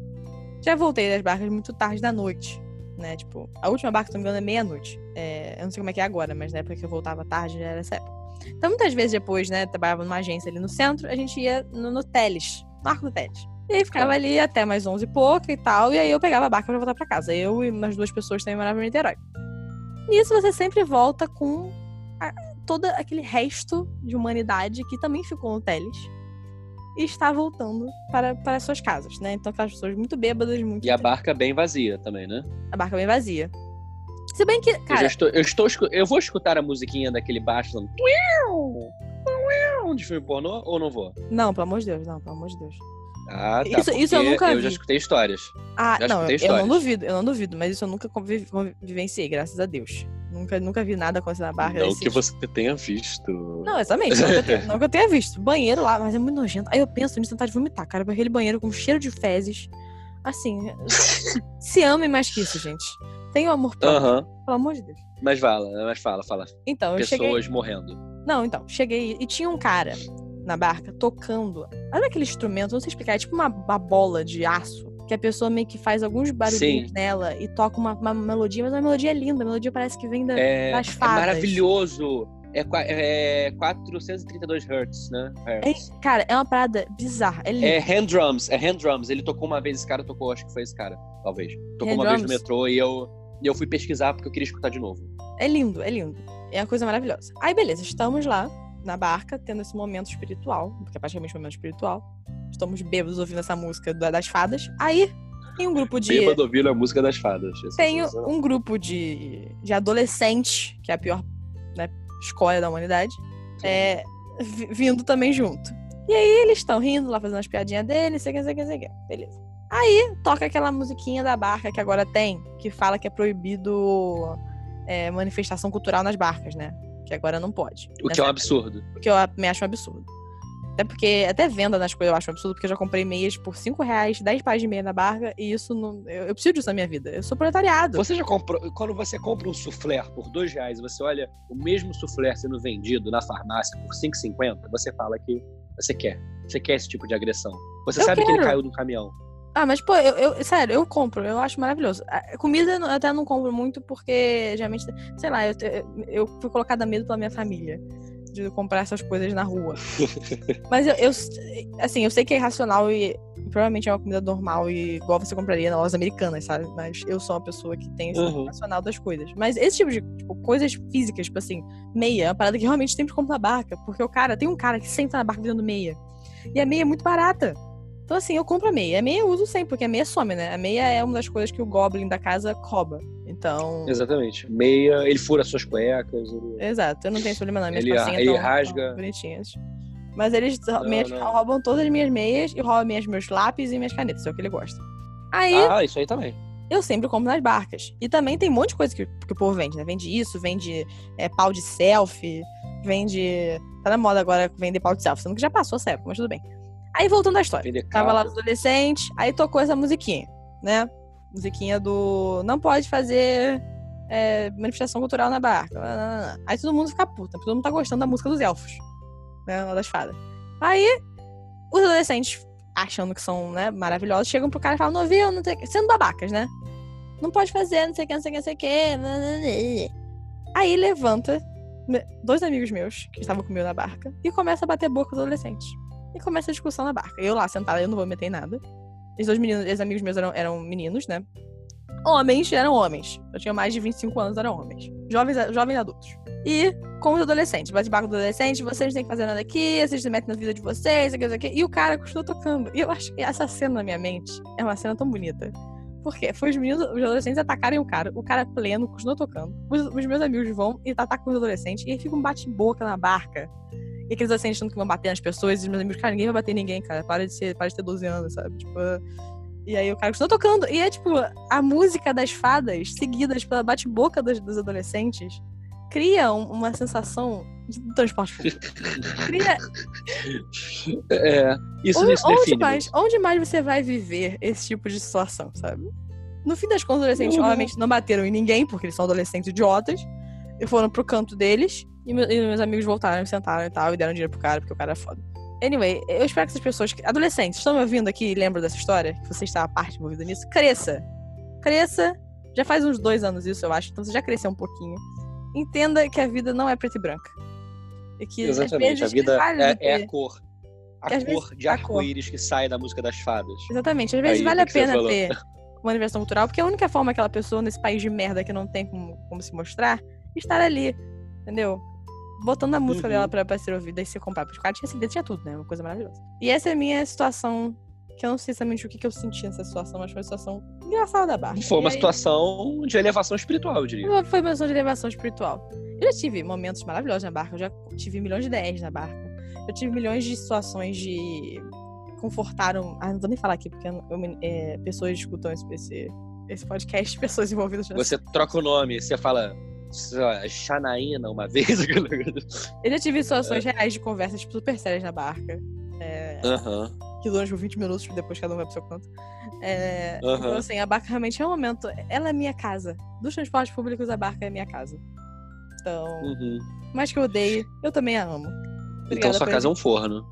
Já voltei das barcas muito tarde da noite, né? Tipo, a última barca, se não me engano, é meia-noite. É, eu não sei como é que é agora, mas na época que eu voltava tarde já era essa época. Então, muitas vezes depois, né, trabalhava numa agência ali no centro, a gente ia no, no Teles, no Arco do Teles. E aí ficava ali até mais 11 e pouco e tal, e aí eu pegava a barca pra voltar pra casa. Eu e umas duas pessoas também moravam em Niterói. Nisso você sempre volta com a- todo aquele resto de humanidade que também ficou no Teles e está voltando para, para as suas casas, né? Então aquelas pessoas muito bêbadas, muito E a barca bem vazia também, né? a barca bem vazia. Se bem que, eu, cara, estou, eu, estou, eu vou escutar a musiquinha daquele baixo falando. De filme pornô ou não vou? não, pelo amor de Deus, não, pelo amor de Deus. Ah, tá. Isso- isso eu nunca Eu vi. já escutei histórias. Ah, Já não, eu, escutei eu não histórias. duvido, eu não duvido, mas isso eu nunca conviv- convivenciei, graças a Deus. Nunca, nunca vi nada acontecer na barca. não desses- que você tenha visto. Não, exatamente. Não que, eu tenha, não que eu tenha visto. Banheiro lá, mas é muito nojento. Aí eu penso nisso, vontade de vomitar, cara. Aquele banheiro com cheiro de fezes. Assim, se amem mais que isso, gente. Tenham amor próprio, Aham. pelo amor de Deus. Mas fala, mas fala, fala. Então, Pessoas cheguei. morrendo. Não, então, cheguei e tinha um cara na barca tocando. Olha aquele instrumento, não sei explicar, é tipo uma, uma bola de aço. Que a pessoa meio que faz alguns barulhinhos Sim. nela e toca uma, uma melodia, mas a melodia é linda, a melodia parece que vem da, É, das é fadas. maravilhoso. É, é 432 Hz, né? Hertz. Cara, é uma parada bizarra. É lindo. É hand drums, é hand drums. Ele tocou uma vez, esse cara tocou, acho que foi esse cara, talvez. Tocou Hand uma vez no drums? metrô e eu, e eu fui pesquisar porque eu queria escutar de novo. É lindo, é lindo. É uma coisa maravilhosa. Aí, beleza, estamos lá na barca, tendo esse momento espiritual, porque é praticamente um momento espiritual. Estamos bêbados ouvindo essa música da- das fadas. Aí, tem um grupo de. Bêbado ouvindo a música das fadas. Isso é Tem um grupo de, de adolescentes, que é a pior né, escolha da humanidade, é, vi- vindo também junto. E aí eles estão rindo lá, fazendo as piadinhas deles, sei que, sei que, sei que. Beleza. Aí toca aquela musiquinha da barca que agora tem, que fala que é proibido é, manifestação cultural nas barcas, né? Que agora não pode. O que é um absurdo. O que eu me acho um absurdo. Até porque, até venda nas coisas eu acho um absurdo, porque eu já comprei meias por 5 reais, 10 pares de meia na barca, e isso não. Eu, eu preciso disso na minha vida. Eu sou proletariado. Você já comprou. Quando você compra um soufflé por dois reais e você olha o mesmo soufflé sendo vendido na farmácia por 5,50, você fala que você quer. Você quer esse tipo de agressão. Você Eu sabe que ele quero. caiu do caminhão. Ah, mas, pô, eu, eu- sério, eu compro, eu acho maravilhoso. A- Comida eu até não compro muito porque, geralmente, sei lá, eu, eu fui colocada a medo pela minha família de comprar essas coisas na rua. mas eu, eu, assim, eu sei que é irracional e, provavelmente é uma comida normal e igual você compraria na lojas americanas, sabe? Mas eu sou uma pessoa que tem esse Uhum. racional das coisas. Mas esse tipo de tipo, coisas físicas, tipo assim, meia, é uma parada que realmente sempre compro na barca. Porque o cara, tem um cara que senta na barca vendendo meia. E a meia é muito barata. Então, assim, eu compro a meia. A meia eu uso sempre, porque a meia some, né? A meia é uma das coisas que o Goblin da casa rouba. Então. Exatamente. Meia, ele fura suas cuecas. Ele... Exato, eu não tenho problema, não. Minhas Ele- calcinhas ele tão- rasga. tão bonitinhas. Mas eles Não, meias- não. roubam todas as minhas meias e roubam minhas, meus lápis e minhas canetas, é o que ele gosta. Aí, Ah, isso aí também. eu sempre compro nas barcas. E também tem um monte de coisa que, que o povo vende, né? Vende isso, vende é, pau de selfie, vende. Tá na moda agora vender pau de selfie, sendo que já passou essa época, mas tudo bem. Aí voltando à história. Tava lá adolescentes, aí tocou essa musiquinha, né? Musiquinha do não pode fazer é, manifestação cultural na barca. Aí todo mundo fica puta, todo mundo tá gostando da música dos elfos, né? Lá das fadas. Aí os adolescentes, achando que são né, maravilhosos, chegam pro cara e falam, não viu, não tem... sendo babacas, né? não pode fazer, não sei o que, não sei o que, não sei o que. Aí levanta dois amigos meus que estavam comigo na barca e começa a bater boca com os adolescentes. E começa a discussão na barca. Eu lá sentada, eu não vou meter em nada. Esses dois meninos, esses amigos meus eram, eram meninos, né? Homens eram homens. Eu tinha mais de 25 anos, eram homens. Jovens, jovens adultos. E com os adolescentes, bate barco dos adolescentes, vocês não têm que fazer nada aqui, vocês se metem na vida de vocês, aqui, aqui. E o cara continuou tocando. E eu acho que essa cena na minha mente é uma cena tão bonita. Por quê? Foi os meninos, os adolescentes atacarem o cara, o cara pleno, continuou tocando. Os, os meus amigos vão e atacam os adolescentes, e aí fica um bate-boca na barca. E aqueles adolescentes achando que vão bater nas pessoas, e os meus amigos, cara, ninguém vai bater ninguém, cara. Para de, ser, para de ter 12 anos, sabe? Tipo. E aí o cara continuou tocando. E é tipo, a música das fadas, seguidas pela bate-boca dos, dos adolescentes, cria um- uma sensação de transporte público. Cria É, isso onde, onde mais, onde mais você vai viver esse tipo de situação, sabe? No fim das contas, os adolescentes, Uhum. obviamente, não bateram em ninguém, porque eles são adolescentes idiotas. E foram pro canto deles. E, e meus amigos voltaram, sentaram e tal, e deram dinheiro pro cara, porque o cara é foda. Anyway, eu espero que essas pessoas. Adolescentes, estão me ouvindo aqui e lembram dessa história? Que você está a parte envolvida nisso? Cresça! Cresça! Já faz uns dois anos isso, eu acho, então você já cresceu um pouquinho. Entenda que a vida não é preta e branca. E que Exatamente, a vida é, é a cor. A Que cor vezes- de arco-íris que sai da música das fadas. Exatamente. Às vezes Aí, vale a pena falou. ter uma universidade cultural, porque a única forma que aquela pessoa nesse país de merda que não tem como, como se mostrar, estar ali, entendeu? Botando a música Uhum. dela pra, pra ser ouvida e ser comprada. Porque o cara tinha CD, tinha tudo, né? Uma coisa maravilhosa. E essa é a minha situação, que eu não sei exatamente o que, que eu senti nessa situação, mas foi uma situação engraçada da barra. Foi E uma aí- situação de elevação espiritual, eu diria. Foi uma situação de elevação espiritual. Eu já tive momentos maravilhosos na barca, eu já tive milhões de ideias na barca. Eu tive milhões de situações de. Confortaram. Ah, não vou nem falar aqui, porque eu- eu- é, pessoas escutam esse, esse, esse podcast, pessoas envolvidas nessa. Você troca o nome, você fala Xanaína uma vez. Eu já tive situações reais de conversas tipo, super sérias na barca. Aham. que duram tipo 20 minutos, depois cada um vai pro seu canto. É, Aham. Então, assim, a barca realmente é um momento. Ela é minha casa. Dos transportes públicos, a barca é minha casa. Então, Uhum. mais que eu odeie, eu também a amo. Então Obrigada sua por casa é um forno.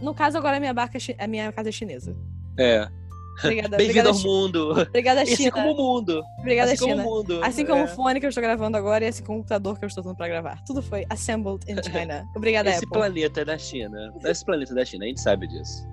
No caso, agora a minha barca, é a minha casa é chinesa. É. Obrigada, Bem-vindo obrigada, ao mundo. obrigada Assim China. como o mundo. Obrigada, assim China. como o mundo. Assim como É. o fone que eu estou gravando agora e esse computador que eu estou usando pra gravar. Tudo foi assembled in China. Obrigada, Esse Apple. planeta é da China. Esse planeta é da China, a gente sabe disso.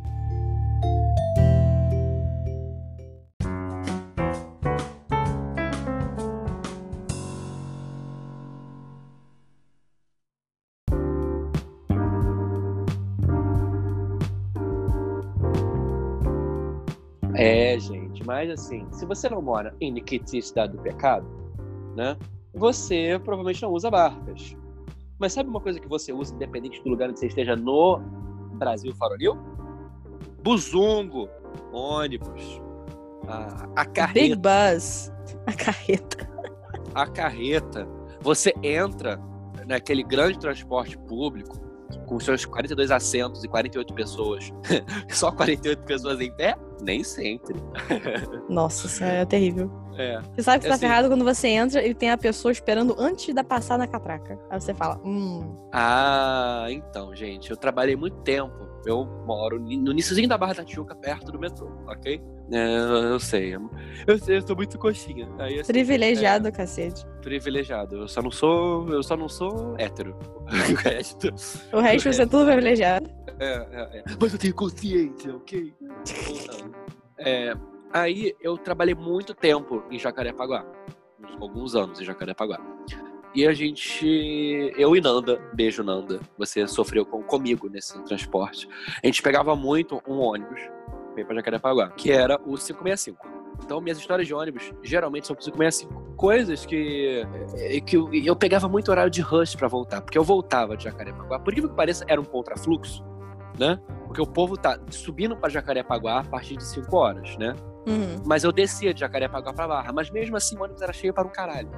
Mas assim, se você não mora em Nikiti, cidade do pecado, né? Você provavelmente não usa barcas. Mas sabe uma coisa que você usa, independente do lugar onde você esteja no Brasil Faronil? Buzungo, ônibus, a, a Big carreta, Buzz. A carreta. a carreta. Você entra naquele grande transporte público com seus 42 assentos e 48 pessoas. Só 48 pessoas em pé? Nem sempre. Nossa, isso é terrível. É. Você sabe que você tá Assim- ferrado quando você entra e tem a pessoa esperando antes da passar na catraca. Aí você fala, hum. Ah, então, gente, eu trabalhei muito tempo. Eu moro no iníciozinho da Barra da Tijuca, perto do metrô, ok? É, eu, sei. Eu eu sou muito coxinha. Aí, assim, Privilegiado, cacete. é, privilegiado. Eu só não sou. Eu só não sou hétero. O resto. O resto você é tudo privilegiado. É, é, é. Mas eu tenho consciência, ok? É, aí eu trabalhei muito tempo em Jacarepaguá. uns- Alguns anos em Jacarepaguá. E a gente. Eu e Nanda, beijo Nanda, você sofreu com, comigo nesse transporte. A gente pegava muito um ônibus ir pra Jacarepaguá, que era o 565. Então, minhas histórias de ônibus geralmente são pro 565. Coisas que, eh, que eu, eu pegava muito horário de rush pra voltar, porque eu voltava de Jacarepaguá. Por incrível que pareça, era um contrafluxo, né? Porque o povo tá subindo pra Jacarepaguá a partir de 5 horas, né? Uhum. Mas eu descia de Jacarepaguá pra Barra. Mas mesmo assim, o ônibus era cheio para um caralho.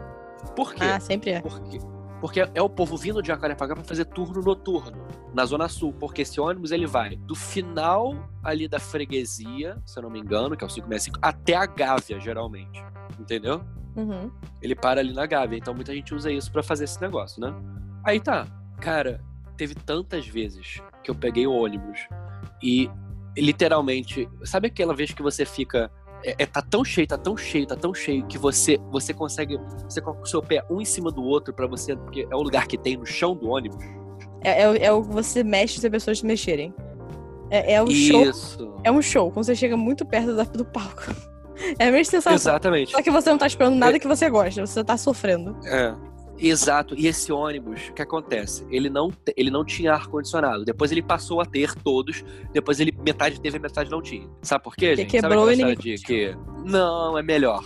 Por quê? Ah, sempre é. Por quê? Porque é o povo vindo de Jacarepaguá pra fazer turno noturno na Zona Sul. Porque esse ônibus ele vai do final ali da freguesia, se eu não me engano, que é o 565, até a Gávea, geralmente. Entendeu? Uhum. Ele para ali na Gávea. Então muita gente usa isso pra fazer esse negócio, né? Aí tá. Cara, teve tantas vezes que eu peguei o ônibus e literalmente. Sabe aquela vez que você fica é, é, tá tão cheio, tá tão cheio, tá tão cheio que você você consegue. Você coloca o seu pé um em cima do outro para você. Porque é o lugar que tem no chão do ônibus. É, é, é o que você mexe se as pessoas se mexerem. É, é um show. Isso. É um show, quando você chega muito perto da- do palco. É a mesma sensação. Exatamente. Só que você não tá esperando nada que você gosta, você tá sofrendo. É. Exato. E esse ônibus, o que acontece? Ele não, ele não tinha ar-condicionado. Depois ele passou a ter todos. Depois ele metade teve e metade não tinha. Sabe por quê, Porque gente? Sabe quebrou aquela e ninguém história de que não é melhor.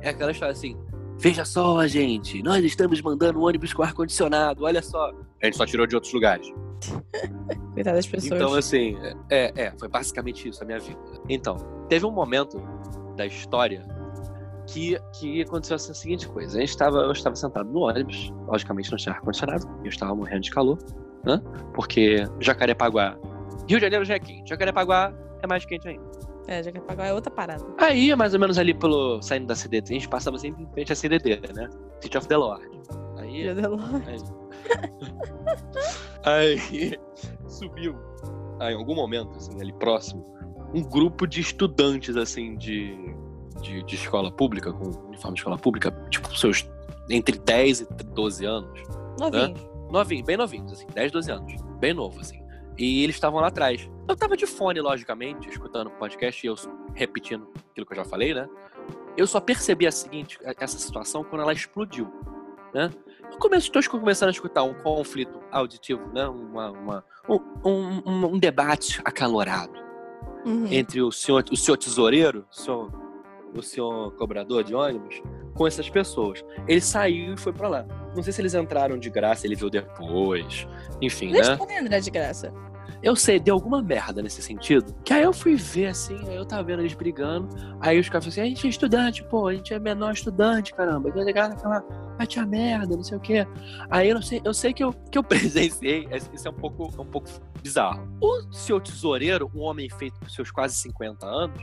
É aquela história assim. Veja só, gente, nós estamos mandando um ônibus com ar-condicionado, olha só. A gente só tirou de outros lugares. Coitada das pessoas. Então, assim, é, é, foi basicamente isso a minha vida. Então, teve um momento da história que, que aconteceu essa seguinte coisa. A gente estava, eu estava sentado no ônibus, logicamente não tinha ar-condicionado, eu estava morrendo de calor, né? Porque Jacarepaguá, Rio de Janeiro já é quente, Jacarepaguá é mais quente ainda. É, pagar é outra parada. Aí, mais ou menos ali pelo, saindo da CDT, a gente passava sempre em frente à CDT, né? City of the Lord. Aí, Dia da Lua. Aí subiu, aí, em algum momento, assim, ali próximo, um grupo de estudantes, assim, de, de, de escola pública, com uniforme de escola pública, tipo, seus entre 10 e 12 anos. Novinho. Novinhos, bem novinhos, assim, 10, 12 anos. Bem novo, assim. E eles estavam lá atrás. Eu tava de fone, logicamente, escutando o podcast e eu repetindo aquilo que eu já falei, né? Eu só percebi a seguinte, essa situação quando ela explodiu, né? Eu comecei, estou começando a escutar um conflito auditivo, né? Uma, uma- um, um- um- um debate acalorado Uhum. entre o senhor, o senhor tesoureiro, o senhor, o senhor cobrador de ônibus, com essas pessoas. Ele saiu e foi pra lá. Não sei se eles entraram de graça, ele viu depois. Enfim, Eles né? podem entrar de graça. Eu sei, deu alguma merda nesse sentido. Que aí eu fui ver, assim, aí eu tava vendo eles brigando. Aí os caras falaram assim: a gente é estudante, pô, a gente é menor estudante, caramba. Eu chegar naquela. Bate a merda, não sei o quê. Aí eu não sei, eu sei que eu, que eu presenciei. Isso é um pouco, é um pouco bizarro. O seu tesoureiro, um homem feito por seus quase 50 anos,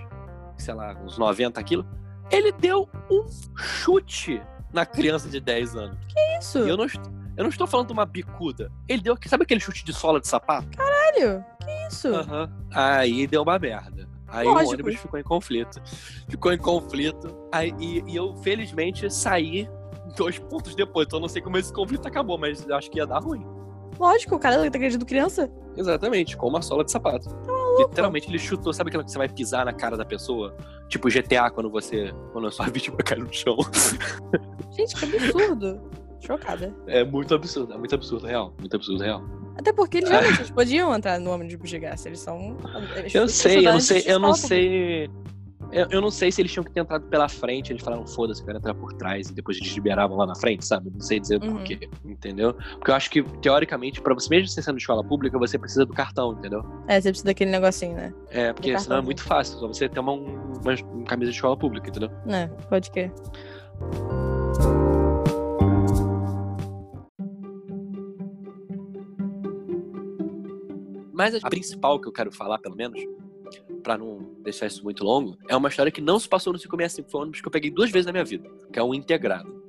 sei lá, uns 90 quilos, ele deu um chute na criança de 10 anos. Isso. E eu não, eu não estou falando de uma bicuda. Ele deu, sabe aquele chute de sola de sapato? Caralho. Que isso? Aham. Aí deu uma merda. Aí Lógico. o ônibus ficou em conflito. Ficou em conflito. Aí, e, e eu, felizmente, saí dois pontos depois. Então eu não sei como esse conflito acabou, mas eu acho que ia dar ruim. Lógico, o cara tá agredindo criança. Exatamente, com uma sola de sapato. Literalmente ele chutou, sabe aquela que você vai pisar na cara da pessoa? Tipo GTA quando você. Quando a sua vítima cai no chão. Gente, que absurdo. Chocada. É muito absurdo, é muito absurdo, real. Muito absurdo, real. Até porque eles realmente eles podiam entrar no ônibus de graça. Eles são. eles Eu sei, eu não sei, eu não sei. Eu, eu não sei se eles tinham que ter entrado pela frente, eles falaram, foda-se, eu quero entrar por trás, e depois eles liberavam lá na frente, sabe? Não sei dizer Uhum. por quê, entendeu? Porque eu acho que, teoricamente, pra você mesmo sendo escola pública, você precisa do cartão, entendeu? É, você precisa daquele negocinho, né? É, porque Do senão é muito fácil, só você ter uma, uma, uma camisa de escola pública, entendeu? É, pode que. Mas a principal que eu quero falar, pelo menos, pra não deixar isso muito longo, é uma história que não se passou no 565, foi um ônibus que eu peguei duas vezes na minha vida, que é um integrado.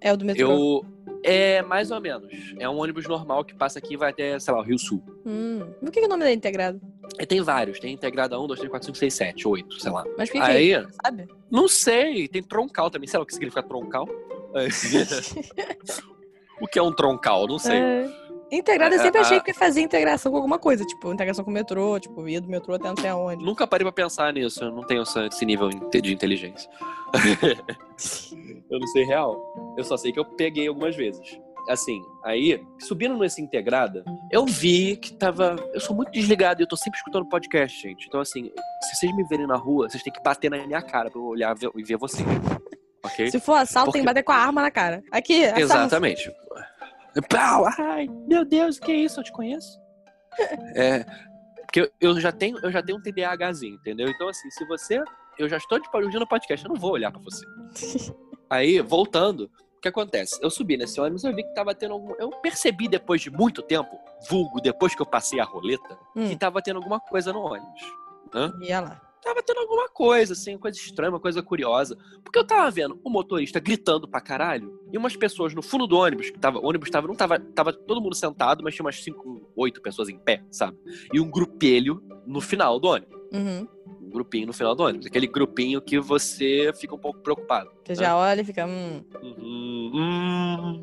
É o do metrô. Eu. É mais ou menos. É um ônibus normal que passa aqui e vai até, sei lá, o Rio Sul. Hum. O que é o nome dele integrado? E tem vários. Tem integrada 1, 2, 3, 4, 5, 6, 7, 8, sei lá. Mas o que, que é Aí? Sabe? não sei. Tem troncal também. Sei lá o que significa troncal. o que é um troncal? Não sei. É. Integrado, eu É, sempre a- achei que fazia integração com alguma coisa. Tipo, integração com o metrô, tipo, ia do metrô até não sei aonde. Nunca parei pra pensar nisso. Eu não tenho esse nível de inteligência. eu não sei real. Eu só sei que eu peguei algumas vezes. Assim, aí, subindo nesse integrada, eu vi que tava. Eu sou muito desligado e eu tô sempre escutando podcast, gente. Então, assim, se vocês me verem na rua, vocês têm que bater na minha cara pra eu olhar e ver vocês. Ok? Se for assalto, tem que Porque- bater com a arma na cara. Aqui, assalto. Exatamente. Pau! Ai, meu Deus, o que é isso? Eu te conheço. É. Porque eu- eu já tenho, eu já tenho um TDAHzinho, entendeu? Então, assim, se você. Eu já estou de ouvindo o podcast, eu não vou olhar pra você. Aí, voltando, o que acontece? Eu subi nesse ônibus, eu vi que tava tendo algum. Eu percebi depois de muito tempo, vulgo, depois que eu passei a roleta, Hum. que tava tendo alguma coisa no ônibus. Ia lá. Tava tendo alguma coisa, assim, coisa estranha, uma coisa curiosa. Porque eu tava vendo o motorista gritando pra caralho e umas pessoas no fundo do ônibus, que tava, o ônibus tava, não tava, tava todo mundo sentado, mas tinha umas 5, 8 pessoas em pé, sabe? E um grupelho no final do ônibus. Uhum. Um grupinho no final do ônibus. Aquele grupinho que você fica um pouco preocupado. Você já olha e fica. Hum, Uhum, hum.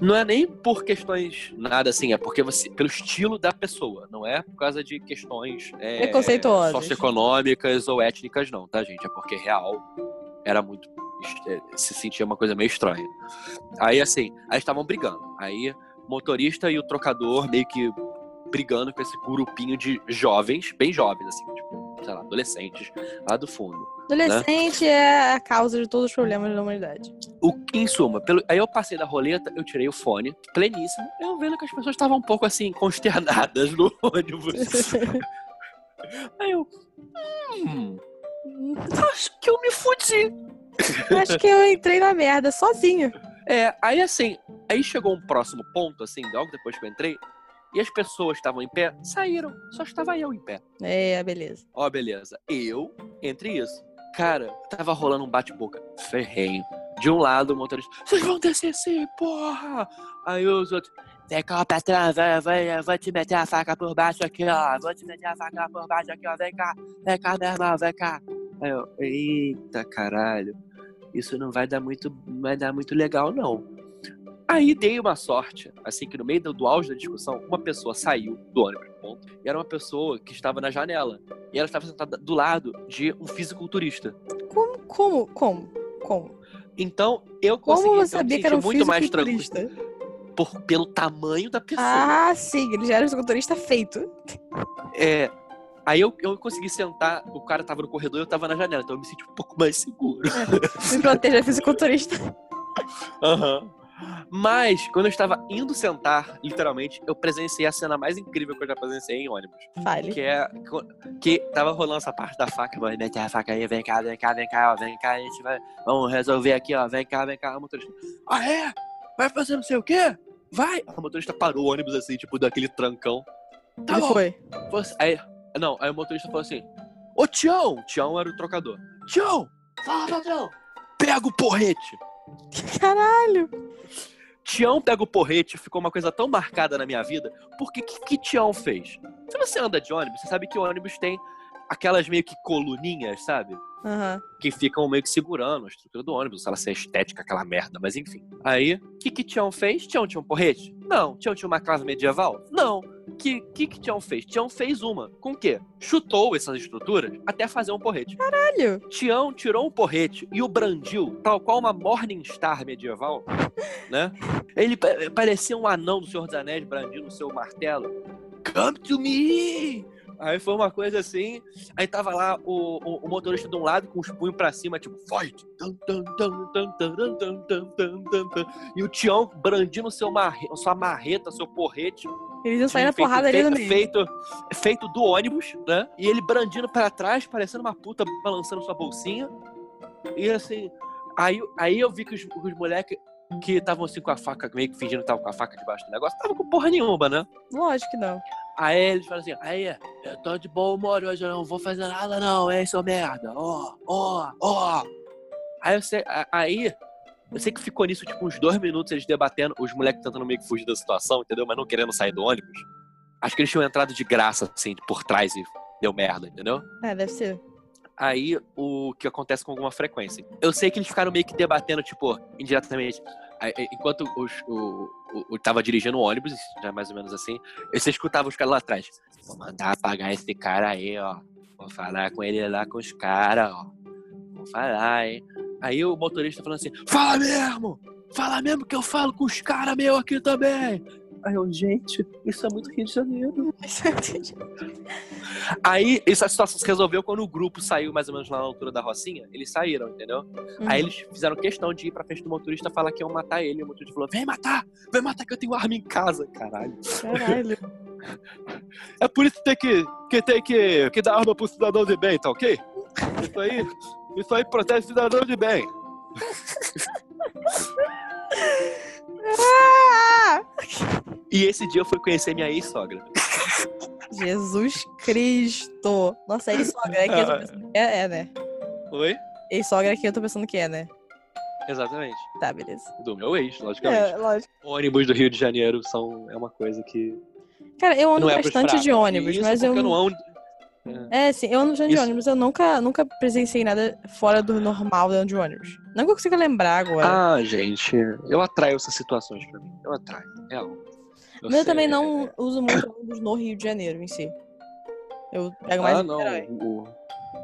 Não é nem por questões nada assim, é porque você. pelo estilo da pessoa, não é por causa de questões é, Preconceituosas. socioeconômicas ou étnicas, não, tá, gente? É porque real era muito. é, se sentia uma coisa meio estranha. Aí assim, aí estavam brigando. Aí motorista e o trocador meio que brigando com esse grupinho de jovens, bem jovens, assim, tipo, sei lá, adolescentes, lá do fundo. adolescente é a causa de todos os problemas da humanidade. O, em suma, pelo, aí eu passei da roleta, eu tirei o fone, pleníssimo, eu vendo que as pessoas estavam um pouco assim, consternadas no ônibus. Aí eu. Hum, acho que eu me fudi. Acho que eu entrei na merda sozinho. É, aí assim, aí chegou um próximo ponto, assim, logo depois que eu entrei, e as pessoas estavam em pé, saíram, só estava eu em pé. É, beleza. Ó, beleza. Eu, entre isso. Cara, tava rolando um bate-boca ferrenho. De um lado, o motorista, vocês vão descer sim, porra! Aí os outros, vem cá, patrão, vai, vai, vou te meter a faca por baixo aqui, ó. Vou te meter a faca por baixo aqui, ó. Vem cá, vem cá, meu irmão, vem cá. Aí eu, eita caralho, isso não vai dar muito, não vai dar muito legal, não. Aí dei uma sorte, assim que no meio do, do auge da discussão, uma pessoa saiu do ônibus, ponto, e era uma pessoa que estava na janela. E ela estava sentada do lado de um fisiculturista. Como, como, como, como? Então, eu Como consegui você eu me sabia que era um muito mais tranquilo fisiculturista? por, pelo tamanho da pessoa. Ah, sim, ele já era um fisiculturista feito. É, aí eu, eu consegui sentar, o cara tava no corredor e eu tava na janela, então eu me senti um pouco mais seguro. Me proteja, fisiculturista. Aham. Mas, quando eu estava indo sentar, literalmente, eu presenciei a cena mais incrível que eu já presenciei em ônibus. Fale. Que é. Que tava rolando essa parte da faca, vai meter a faca aí, vem cá, vem cá, vem cá, ó, vem cá, a gente vai. Vamos resolver aqui, ó, vem cá, vem cá, o motorista. Ah, é? Vai fazer não sei o quê? Vai! O motorista parou o ônibus assim, tipo, daquele trancão. Tá Ele bom. foi. Você- Aí, não, aí o motorista falou assim: Ô Tião! Tião era o trocador. Tião! Fala, patrão! Pega o porrete! Caralho. Tião pega o porrete, ficou uma coisa tão marcada na minha vida, porque o que, que Tião fez? Se você anda de ônibus, você sabe que o ônibus tem aquelas meio que coluninhas, sabe? Aham. Que ficam meio que segurando a estrutura do ônibus, ela ser estética, aquela merda, mas enfim. Aí, o que que Tião fez? Tião tinha um porrete? Não. Tião tinha uma casa medieval? Não que que, que Tião fez? Tião fez uma. Com o quê? Chutou essas estruturas até fazer um porrete. Caralho! Tião tirou um porrete e o brandiu, tal qual uma Morningstar medieval, né? Ele parecia um anão do Senhor dos Anéis brandindo o seu martelo. Come to me! Aí foi uma coisa assim. Aí tava lá o, o, o motorista de um lado com os punhos pra cima, tipo, fight! E o Tião brandindo seu mar sua marreta, seu porrete, eles iam sair na porrada ali no feito, meio. feito, feito do ônibus, né? E ele brandindo pra trás, parecendo uma puta balançando sua bolsinha. E assim, aí, aí eu vi que os, os moleques que estavam assim com a faca, meio que fingindo que estavam com a faca debaixo do negócio, estavam com porra nenhuma, né? Lógico que não. Aí eles falam assim, aí, eu tô de bom humor hoje, eu não vou fazer nada não, hein, seu merda, ó, ó, ó. Aí eu sei, a- aí, eu sei que ficou nisso, tipo, uns dois minutos eles debatendo, os moleques tentando meio que fugir da situação, entendeu? Mas não querendo sair do ônibus. Acho que eles tinham entrado de graça, assim, por trás e deu merda, entendeu? É, deve ser. Aí, o que acontece com alguma frequência. Eu sei que eles ficaram meio que debatendo, tipo, indiretamente. Enquanto os, o, o, o tava dirigindo o ônibus, já mais ou menos assim, você escutava os caras lá atrás. Vou mandar apagar esse cara aí, ó. Vou falar com ele lá com os caras, ó. Vou falar, hein. Aí o motorista falando assim, fala mesmo! Fala mesmo que eu falo com os caras meu aqui também! Aí eu, gente, isso é muito Rio de Janeiro. Aí, essa situação se resolveu quando o grupo saiu mais ou menos lá na altura da Rocinha. Eles saíram, entendeu? Uhum. Aí eles fizeram questão de ir pra frente do motorista falar que iam matar ele. E o motorista falou: Vem matar! Vem matar que eu tenho arma em casa, caralho. Caralho. É por isso que tem que, que, tem que, que dar arma pro cidadão de bem, tá ok? Isso aí, isso aí protege o cidadão de bem. Ah! E esse dia eu fui conhecer minha ex-sogra. Jesus Cristo. Nossa, ex-sogra é que eu tô pensando que é, é, né? Oi? Ex-sogra é que eu tô pensando que é, né? Exatamente. Tá, beleza. Do meu ex, logicamente. É, lógico. Ônibus do Rio de Janeiro são, é uma coisa que Cara, eu ando é bastante de ônibus, mas eu. eu não ando, É, sim, eu ando de Isso. ônibus, eu nunca, nunca presenciei nada fora do normal dentro de ônibus. Não que eu consiga lembrar agora. Ah, gente, eu atraio essas situações pra mim. Eu atraio. Real. Mas eu também é- não uso muito ônibus no Rio de Janeiro em si. Eu pego mais Ah, não. O,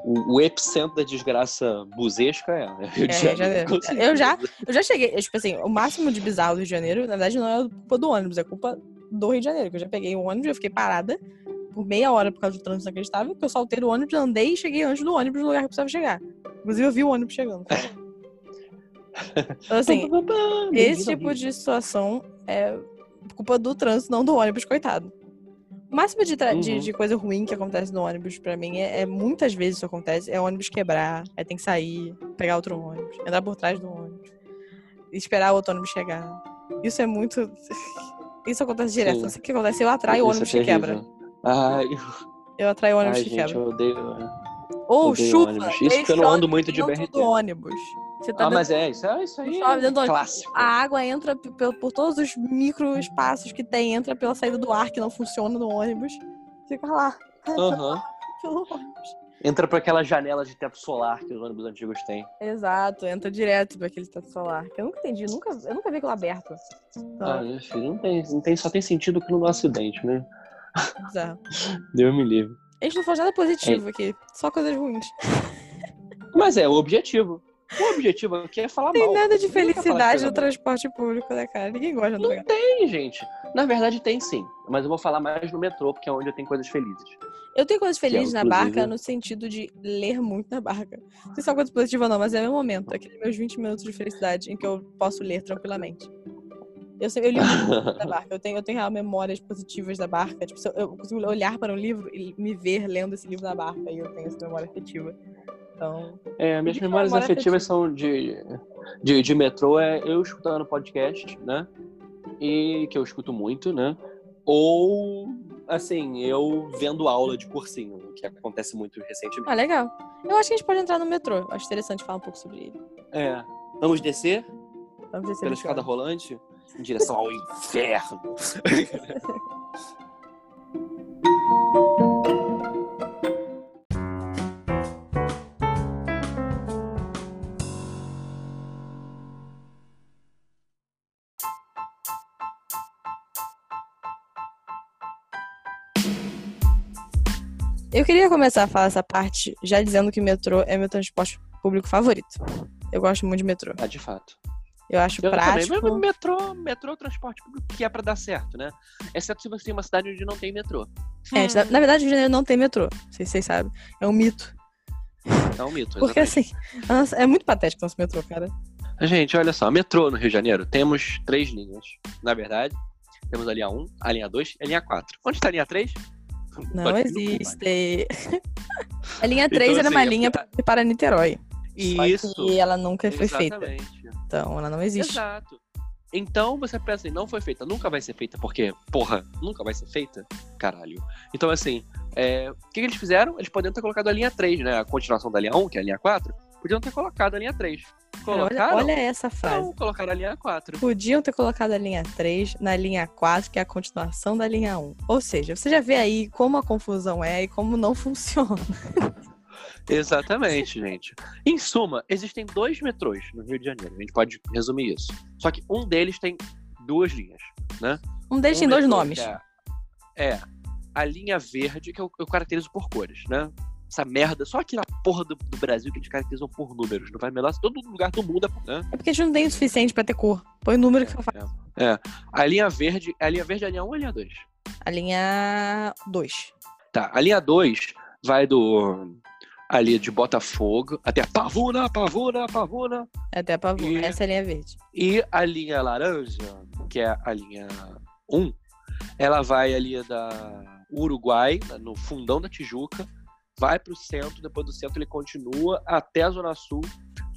o, o epicentro da desgraça busesca é é Rio de É, Janeiro. Eu já-. Eu já cheguei, tipo assim, o máximo de bizarro do Rio de Janeiro, na verdade, não é culpa do ônibus, é culpa do Rio de Janeiro. Que eu já peguei o ônibus, eu fiquei parada por meia hora por causa do trânsito inacreditável, que eu saltei do ônibus, andei e cheguei antes do ônibus no lugar que eu precisava chegar. Inclusive, eu vi o ônibus chegando. Então, assim, esse tipo de situação é culpa do trânsito, não do ônibus, coitado. O máximo de, tra- de, Uhum. de coisa ruim que acontece no ônibus, pra mim, é, é muitas vezes isso acontece, é o ônibus quebrar, aí tem que sair, pegar outro ônibus, entrar por trás do ônibus, esperar o outro ônibus chegar. Isso é muito. Isso acontece direto. Sim. Não sei o que acontece. Eu atraio o é ônibus que quebra. Ai, Eu atraio o ônibus ai que gente, quebra. eu odeio. Ou odeio chuva. ônibus. Isso porque eu não ando muito de BRT. do ônibus. Você tá Ah, dentro mas é, isso, é, isso aí Chove é dentro do ônibus. clássico. A água entra por todos os micro espaços que tem, entra pela saída do ar que não funciona no ônibus. Fica lá, pelo ônibus. Entra por aquela janela de teto solar que os ônibus antigos têm. Exato, entra direto pra aquele teto solar. que Eu nunca entendi, nunca, eu nunca vi aquilo aberto. Então, Ah, meu filho, não tem, não tem, só tem sentido que no acidente, né? Bizarro. Deus me livre. A gente não faz nada positivo aqui, só coisas ruins. Mas é o objetivo. O objetivo aqui é falar Tem mal. nada de felicidade no transporte público, né, cara? Ninguém gosta de Não lugar. tem, gente. Na verdade tem sim. Mas eu vou falar mais no metrô, porque é onde eu tenho coisas felizes. Eu tenho coisas felizes na inclusive- barca no sentido de ler muito na barca. Não sei se é uma coisa positiva ou não, mas é meu momento. Aqueles meus 20 minutos de felicidade em que eu posso ler tranquilamente. Eu, eu li muito da barca. Eu tenho, eu tenho real memórias positivas da barca. Tipo, eu, consigo olhar para um livro e me ver lendo esse livro na barca. E eu tenho essa memória afetiva. Então, É, minhas eu memórias memória afetivas são de, de, de metrô, é eu escutando podcast, né? E que eu escuto muito, né? Ou, assim, eu vendo aula de cursinho, que acontece muito recentemente. ah, legal. Eu acho que a gente pode entrar no metrô. Acho interessante falar um pouco sobre ele. É. Vamos descer Vamos se pela escada rolante em direção ao inferno. Eu queria começar a falar essa parte já dizendo que metrô é meu transporte público favorito. Eu gosto muito de metrô. Ah, de fato. Eu acho Eu prático. também. Mas Metrô, metrô é o transporte público que é pra dar certo, né? Exceto se você tem uma cidade onde não tem metrô. É, na, na verdade, o Rio de Janeiro não tem metrô. Não sei se vocês sabem. É um mito. É um mito. Porque exatamente. assim, nossa, é muito patético nosso metrô, cara. Gente, olha só, metrô no Rio de Janeiro, temos três linhas. Na verdade, temos a linha 1, a linha 2 e a linha 4. Onde está a linha 3? Não Pode existe. a linha 3 Então, era assim, uma é linha porque- para, Niterói. Isso. que ela nunca foi feita. Então, ela não existe. Exato. Então você pensa assim, não foi feita, nunca vai ser feita, porque, porra, nunca vai ser feita? Caralho. Então, assim, é, o que, que eles fizeram? Eles poderiam ter colocado a linha 3, né? A continuação da linha 1, que é a linha 4, podiam ter colocado a linha 3. Cara, Colocaram? olha, olha essa frase. Não, colocaram a linha 4. Podiam ter colocado a linha 3 na linha 4, que é a continuação da linha 1. Ou seja, você já vê aí como a confusão é e como não funciona. Exatamente, gente. Em suma, existem dois metrôs no Rio de Janeiro. A gente pode resumir isso. Só que um deles tem duas linhas, né? Um deles Um tem dois nomes. que É, é a linha verde, que eu, eu caracterizo por cores, né? Essa merda, só aqui na porra do, do Brasil que eles caracterizam por números. Não vai melhor se todo lugar do mundo é, né? É porque a gente não tem o suficiente pra ter cor. Põe o número que eu faço. É, é. A linha verde, a linha verde é a linha 1 ou a linha 2? A linha 2. Tá, a linha 2 vai do ali de Botafogo até Pavuna, Pavuna, Pavuna. Até a pavuna. E- Essa é a linha verde. E a linha laranja, que é a linha 1, ela vai ali da Uruguai, no fundão da Tijuca, vai pro centro, depois do centro ele continua até a Zona Sul,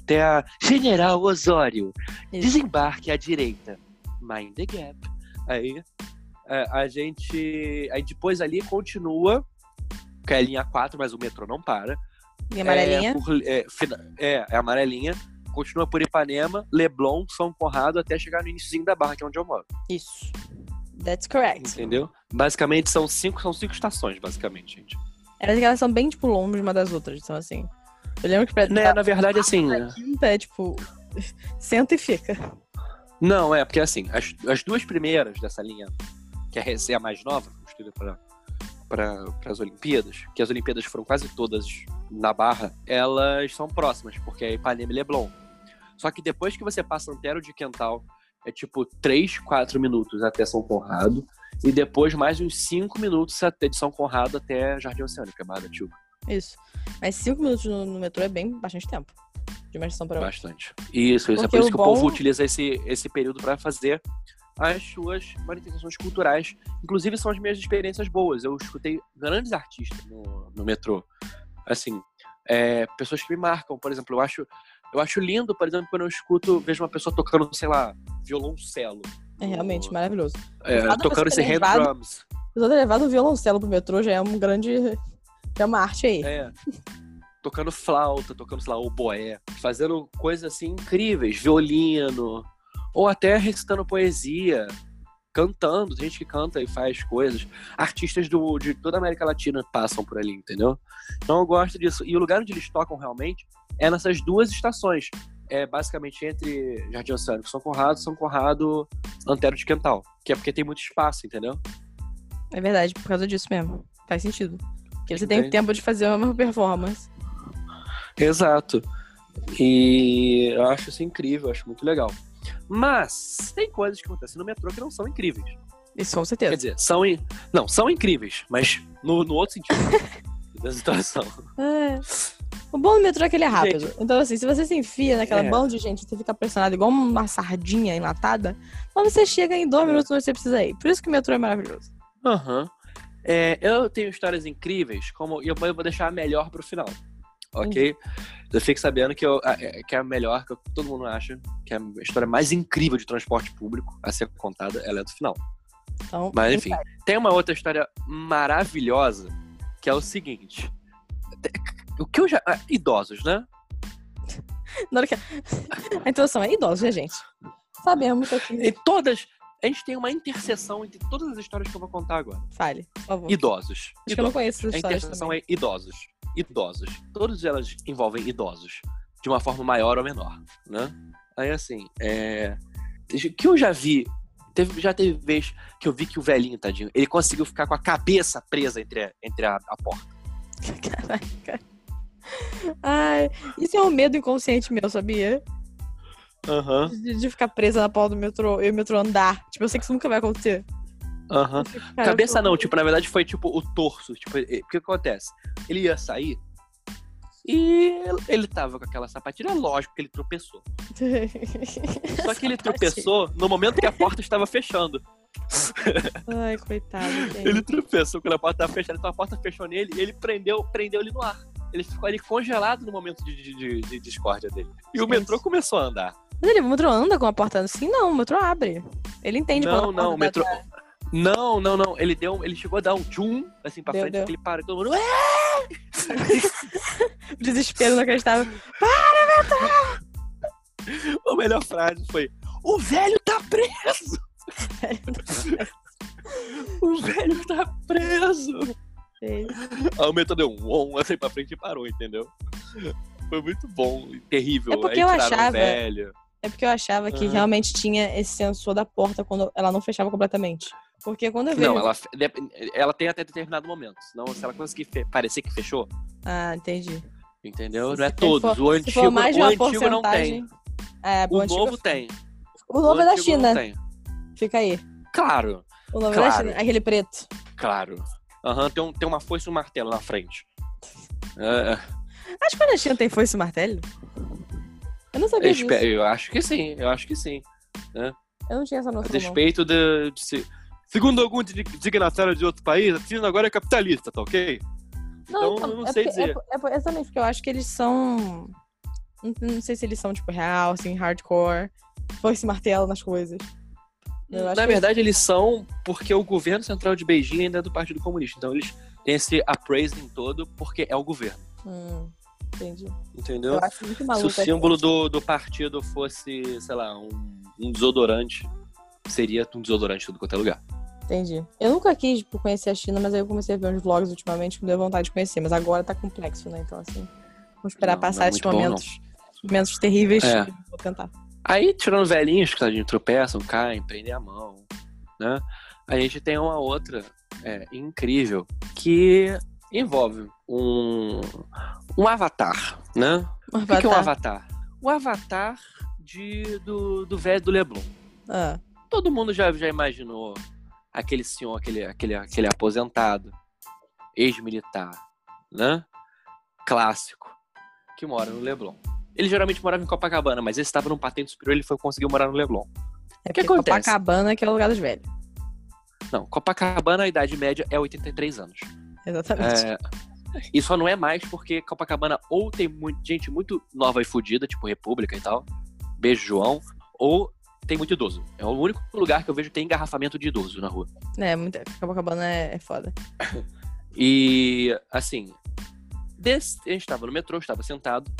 até a General Osório. Isso. Desembarque à direita. Mind the gap. Aí é, a gente. Aí depois ali continua, que é a linha 4, mas o metrô não para. Linha amarelinha. É, por- é, é, é amarelinha. Continua por Ipanema, Leblon, São Conrado, até chegar no iníciozinho da barra, que é onde eu moro. Isso. That's correct. Entendeu? Basicamente são cinco, são cinco estações, basicamente, gente. Elas, elas são bem, tipo, longe uma das outras. Então, assim. Eu lembro que pra. Né, na verdade, assim. A quinta é, tipo. Senta e fica. Não, é, porque assim, as, as duas primeiras dessa linha, que é a recém a mais nova, construída para para as Olimpíadas, que as Olimpíadas foram quase todas na Barra, elas são próximas, porque é Ipanema e Leblon. Só que depois que você passa Antero de Quental, é tipo 3, 4 minutos até São Conrado, e depois mais uns 5 minutos até de São Conrado até Jardim Oceânico, que é Barra da Tijuca. Isso. Mas 5 minutos no, no, metrô é bem bastante tempo. De uma estação para outra. Bastante. Isso, isso. é por isso que bom... o povo utiliza esse, esse período para fazer as suas manifestações culturais. Inclusive, são as minhas experiências boas. Eu escutei grandes artistas no, no metrô. Assim, é, pessoas que me marcam. Por exemplo, eu acho, eu acho lindo, por exemplo, quando eu escuto, vejo uma pessoa tocando, sei lá, violoncelo. É realmente maravilhoso. É, tocando esse hand drums. Eu ter levado o violoncelo pro metrô já é um grande. Já é uma arte aí. É. Tocando flauta, tocando, sei lá, oboé. Fazendo coisas assim incríveis. Violino ou até recitando poesia, cantando, tem gente que canta e faz coisas. Artistas do, de toda a América Latina passam por ali, entendeu? Então eu gosto disso. E o lugar onde eles tocam realmente é nessas duas estações. É basicamente entre Jardim Oceânico e São Conrado, São Conrado, Antero de Quental. Que é porque tem muito espaço, entendeu? É verdade, por causa disso mesmo. Faz sentido. Porque você tem tempo de fazer uma performance. Exato. E eu acho isso incrível, eu acho muito legal. Mas tem coisas que acontecem no metrô que não são incríveis. Isso, com certeza. Quer dizer, são. In... Não, são incríveis, mas no, no outro sentido da situação. É. O bom do metrô é que ele é rápido. Gente, então, assim, se você se enfia naquela é. de gente, você fica pressionado igual uma sardinha enlatada, então você chega em dois é. minutos onde você precisa ir. Por isso que o metrô é maravilhoso. Aham. Uhum. É, eu tenho histórias incríveis, como e eu vou deixar a melhor pro final ok? Eu fico sabendo que, eu, é, que é a melhor, que todo mundo acha, que é a história mais incrível de transporte público a ser contada, ela é do final. Então, Mas enfim, tem uma outra história maravilhosa, que é o seguinte. O que eu já. Ah, idosos, né? Na hora que... A introdução é idosos, né, gente? Sabemos aqui. E todas. A gente tem uma interseção entre todas as histórias que eu vou contar agora. Fale, por favor. Idosos. Acho idosos. que eu não conheço essas histórias. A interseção também. é idosos idosos. Todas elas envolvem idosos, de uma forma maior ou menor, né? Aí, assim, é... que eu já vi, teve, já teve vez que eu vi que o velhinho, tadinho, ele conseguiu ficar com a cabeça presa entre a, entre a, a porta. Caraca. Ai, isso é um medo inconsciente meu, sabia? Uhum. De, de, ficar presa na porta do metrô e o metrô andar. Tipo, eu sei que isso nunca vai acontecer. Aham. Uhum. Cabeça não, tipo, na verdade foi tipo o torso. Tipo, o que acontece? Ele ia sair e ele tava com aquela sapatilha, lógico que ele tropeçou. Só que ele tropeçou no momento que a porta estava fechando. Ai, coitado. Gente. Ele tropeçou quando a porta estava fechando, então a porta fechou nele e ele prendeu, prendeu ele no ar. Ele ficou ali congelado no momento de, de, de, de discórdia dele. E o metrô começou a andar. Mas ele, o metrô anda com a porta assim? Não, o metrô abre. Ele entende Não, não, o metrô. Tá não, não, não. Ele deu, ele chegou a dar um tchum assim pra deu, frente, deu. ele para e todo mundo. Desespero não acreditava. Para, Beto! A melhor frase foi: O velho tá preso! o velho tá preso! Aí o metrô deu um on assim pra frente e parou, entendeu? Foi muito bom, terrível. É porque eu achava. Velho. É porque eu achava que uhum. realmente tinha esse sensor da porta quando ela não fechava completamente. Porque quando eu vejo. Não, ela, ela tem até determinado momento. Senão, se ela conseguir parecer que fechou. Ah, entendi. Entendeu? Se não é todos. For, o antigo, o antigo não tem. É, o, o novo tem. O novo o é da China. Fica aí. Claro. O novo claro. é da China. Aquele preto. Claro. Uhum, tem, um, tem uma foice e um martelo na frente. Uh... Acho que a China tem foice e martelo. Eu não sabia eu disso. Espero, eu acho que sim, eu acho que sim. Né? Eu não tinha essa noção. A despeito de, de se Segundo algum dignatário de outro país, a China agora é capitalista, tá ok? Não, então, não é sei porque, dizer. É, é, exatamente, porque eu acho que eles são. Não, não, sei se eles são, tipo, real, assim, hardcore. Foi esse martelo nas coisas. Na verdade, eles... eles são porque o governo central de Beijing ainda é do Partido Comunista. Então, eles têm esse appraising todo porque é o governo. Hum, entendi. Entendeu? Eu acho muito maluco. Se o símbolo do, do partido fosse, sei lá, um, um desodorante, seria um desodorante em tudo quanto é lugar. Entendi. Eu nunca quis tipo, conhecer a China, mas aí eu comecei a ver uns vlogs ultimamente que me deu vontade de conhecer. Mas agora tá complexo, né? Então, assim, vamos esperar Não, passar não é esses muito bom, momentos, momentos terríveis. É. e Vou tentar. Aí, tirando velhinhos que tadinho, tropeçam, caem, prendem a mão, né? A gente tem uma outra é, incrível que envolve um, um avatar, né? O que, que é um avatar? O avatar de, do, do velho do Leblon. Ah, Todo mundo já, já imaginou aquele senhor, aquele, aquele, aquele aposentado, ex-militar, né? Clássico, que mora no Leblon. Ele geralmente morava em Copacabana, mas esse estava num patente superior ele foi conseguiu morar no Leblon. é que porque acontece? Copacabana que é o lugar dos velhos. Não, Copacabana, a idade média é 83 anos. Exatamente. É, e só não é mais porque Copacabana ou tem muito, gente muito nova e fodida, tipo República e tal, beijo João, ou tem muito idoso. É o único lugar que eu vejo que tem engarrafamento de idoso na rua. É, muito... Copacabana é, é foda. E, assim, desse, a gente tava no metrô, estava sentado,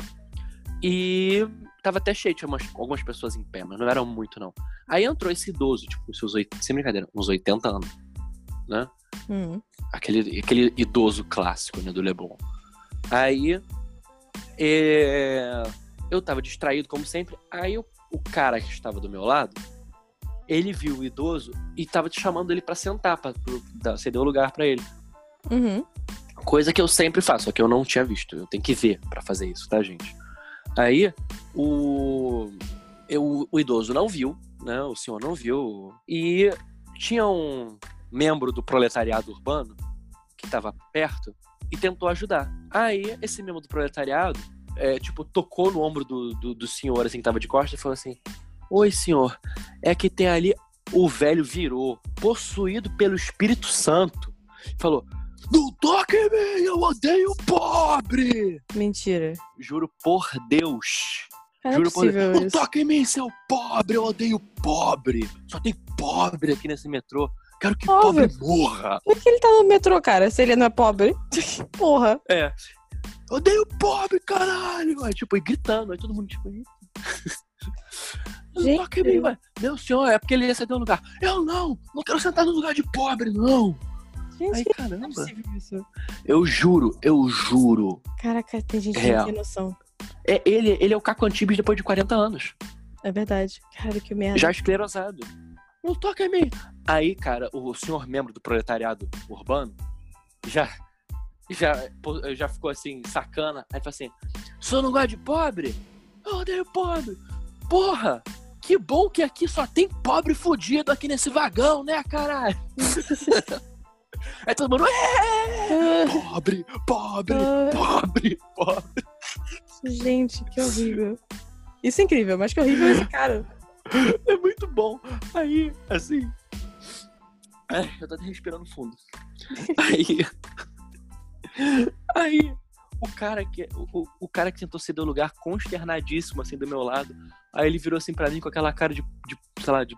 e tava até cheio, tinha umas, algumas pessoas em pé, mas não eram muito, não. Aí entrou esse idoso, tipo, seus, oit- sem brincadeira, uns 80 anos, né? Hum. Aquele, aquele idoso clássico, né, do Leblon. Aí, é, eu tava distraído, como sempre, aí o, o cara que estava do meu lado, ele viu o idoso e tava te chamando ele pra sentar, pra, dar- ceder o lugar pra ele. Uhum. Coisa que eu sempre faço, só que eu não tinha visto. Eu tenho que ver pra fazer isso, tá, gente? Aí, o, eu, o idoso não viu, né? O senhor não viu. E tinha um membro do proletariado urbano que tava perto e tentou ajudar. Aí, esse membro do proletariado, é, tipo, tocou no ombro do, do, do senhor, assim, que tava de costas e falou assim: Oi, senhor, é que tem ali. O velho virou, possuído pelo Espírito Santo. Falou: Não toque em mim, eu odeio pobre! Mentira. Juro por Deus. Não é Juro por Deus. Não isso. toque em mim, seu pobre, eu odeio pobre. Só tem pobre aqui nesse metrô. Quero que Óbvio. pobre morra. Por que ele tá no metrô, cara? Se ele não é pobre? Porra. É. Odeio pobre, caralho! Aí, tipo, e gritando. Aí todo mundo, tipo, Gente. toque em mim, ué. Meu senhor, é porque ele ia ceder um lugar. Eu não! Não quero sentar no lugar de pobre, não! Gente, é caramba. Eu juro, eu juro. Caraca, tem gente que não tem noção. É, ele, ele é o Caco Antibes depois de 40 anos. É verdade. Cara, que merda. Já esclerosado. Não toca em mim. Aí, cara, o senhor membro do proletariado urbano já, já, já ficou assim, sacana. Aí falou assim: senhor não gosta de pobre? Eu odeio pobre. Porra! Que bom que aqui só tem pobre fudido aqui nesse vagão, né, caralho? Aí todo mundo, é! Pobre, pobre, ah, pobre, pobre. gente, que horrível. Isso é incrível, mas que horrível esse cara. É muito bom. Aí, assim. Ai, eu tô até respirando fundo. Aí. Aí, o cara que. O, o cara que tentou ceder o lugar consternadíssimo, assim, do meu lado. Aí ele virou assim pra mim com aquela cara de, de sei lá, de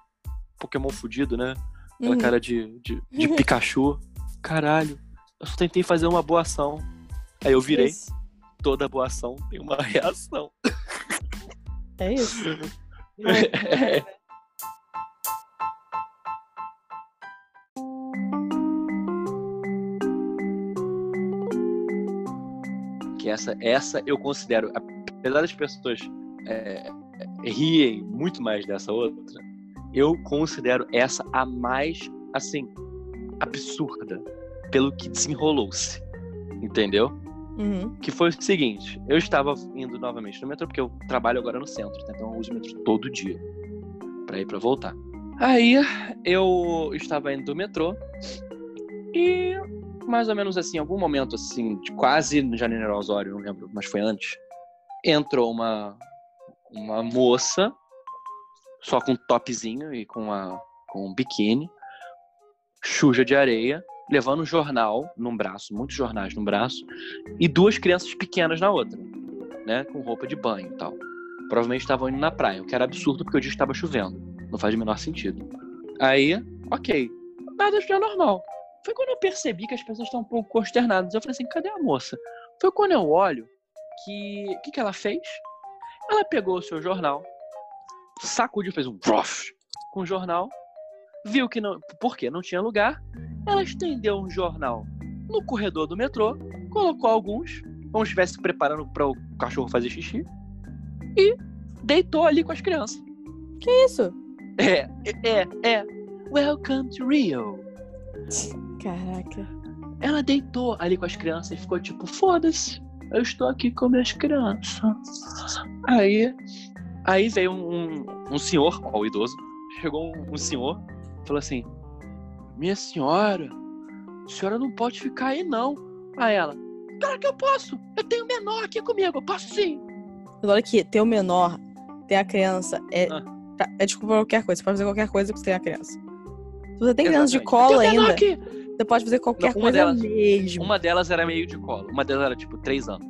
Pokémon fudido, né? Aquela Uhum. cara de, de, de Pikachu. Caralho, eu só tentei fazer uma boa ação. Aí eu virei, Isso. toda boa ação tem uma reação. É isso. que essa, essa eu considero, apesar das pessoas é, é, riem muito mais dessa outra, eu considero essa a mais, assim, absurda, pelo que desenrolou-se, entendeu? Uhum. Que foi o seguinte, eu estava indo novamente no metrô, porque eu trabalho agora no centro, tá? então eu uso o metrô todo dia, pra ir pra voltar. Aí, eu estava indo do metrô, e mais ou menos assim, algum momento assim, de quase no Janeiro Osório, não lembro, mas foi antes, entrou uma, uma moça, só com topzinho e com, a, com um biquíni, suja de areia, levando um jornal num braço, muitos jornais num braço, e duas crianças pequenas na outra, né, com roupa de banho e tal. Provavelmente estavam indo na praia, o que era absurdo porque o dia estava chovendo. Não faz o menor sentido. Aí, ok. Nada de normal. Foi quando eu percebi que as pessoas estão um pouco consternadas. Eu falei assim, cadê a moça? Foi quando eu olho que. O que, que ela fez? Ela pegou o seu jornal, sacudiu, fez um prof com o jornal, viu que não. Por quê? Não tinha lugar. Ela estendeu um jornal no corredor do metrô, colocou alguns, como se estivesse preparando para o cachorro fazer xixi, e deitou ali com as crianças. Que isso? É, é, é. Welcome to Rio. Caraca. Ela deitou ali com as crianças e ficou tipo, foda-se, eu estou aqui com minhas crianças. Aí, aí veio um, um, senhor, ó, o idoso, chegou um, um senhor, falou assim, minha senhora, a senhora não pode ficar aí não. Aí ela, claro que eu posso, eu tenho menor aqui comigo, eu posso sim. Olha que ter o menor, ter a criança, é, Ah. é desculpa qualquer coisa. Você pode fazer qualquer coisa que você tem a criança. Se você tem criança de Exatamente. menor ainda, aqui. Você pode fazer qualquer uma coisa delas- mesmo. Uma delas era meio de colo, uma delas era tipo três anos.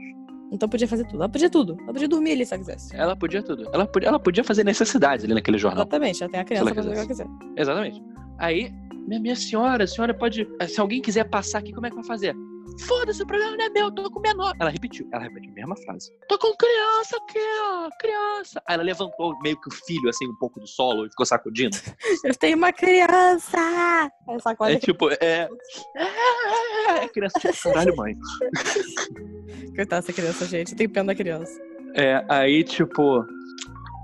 Então podia fazer tudo. Ela podia tudo. Ela podia dormir ali se ela quisesse. Ela podia tudo. Ela podia, ela podia fazer necessidades ali naquele jornal. Exatamente, ela tem a criança pra fazer o que ela quiser. Exatamente. Aí, minha, minha senhora, a senhora pode. Se alguém quiser passar aqui, como é que vai fazer? Foda-se, o problema não é meu, tô com menor. Ela repetiu, ela repetiu a mesma frase. Tô com criança aqui, ó, criança. Aí ela levantou meio que o filho, assim, um pouco do solo e ficou sacudindo. Eu tenho uma criança! É tipo, é. É, é, é criança, tipo, caralho, mãe. Coitada dessa criança, gente. Eu tenho pena da criança. É, aí, tipo,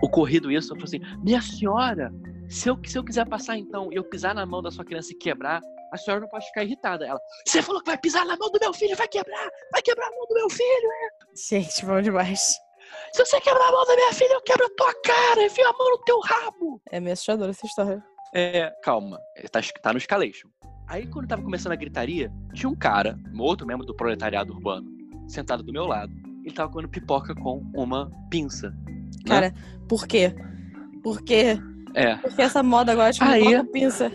ocorrido isso, eu falei assim: minha senhora, se eu, se eu quiser passar então e eu pisar na mão da sua criança e quebrar, a senhora não pode ficar irritada. Ela, você falou que vai pisar na mão do meu filho, vai quebrar, vai quebrar a mão do meu filho. Gente, bom demais. Se você quebrar a mão da minha filha, eu quebro a tua cara, enfio a mão no teu rabo. É meio assustadora essa história. É, calma, tá, tá no escalation. Aí quando tava começando a gritaria, tinha um cara, um outro membro do proletariado urbano, sentado do meu lado. Ele tava comendo pipoca com uma pinça. Cara, por quê? Por quê? É. Porque essa moda agora tipo, Aí- coloca pinça.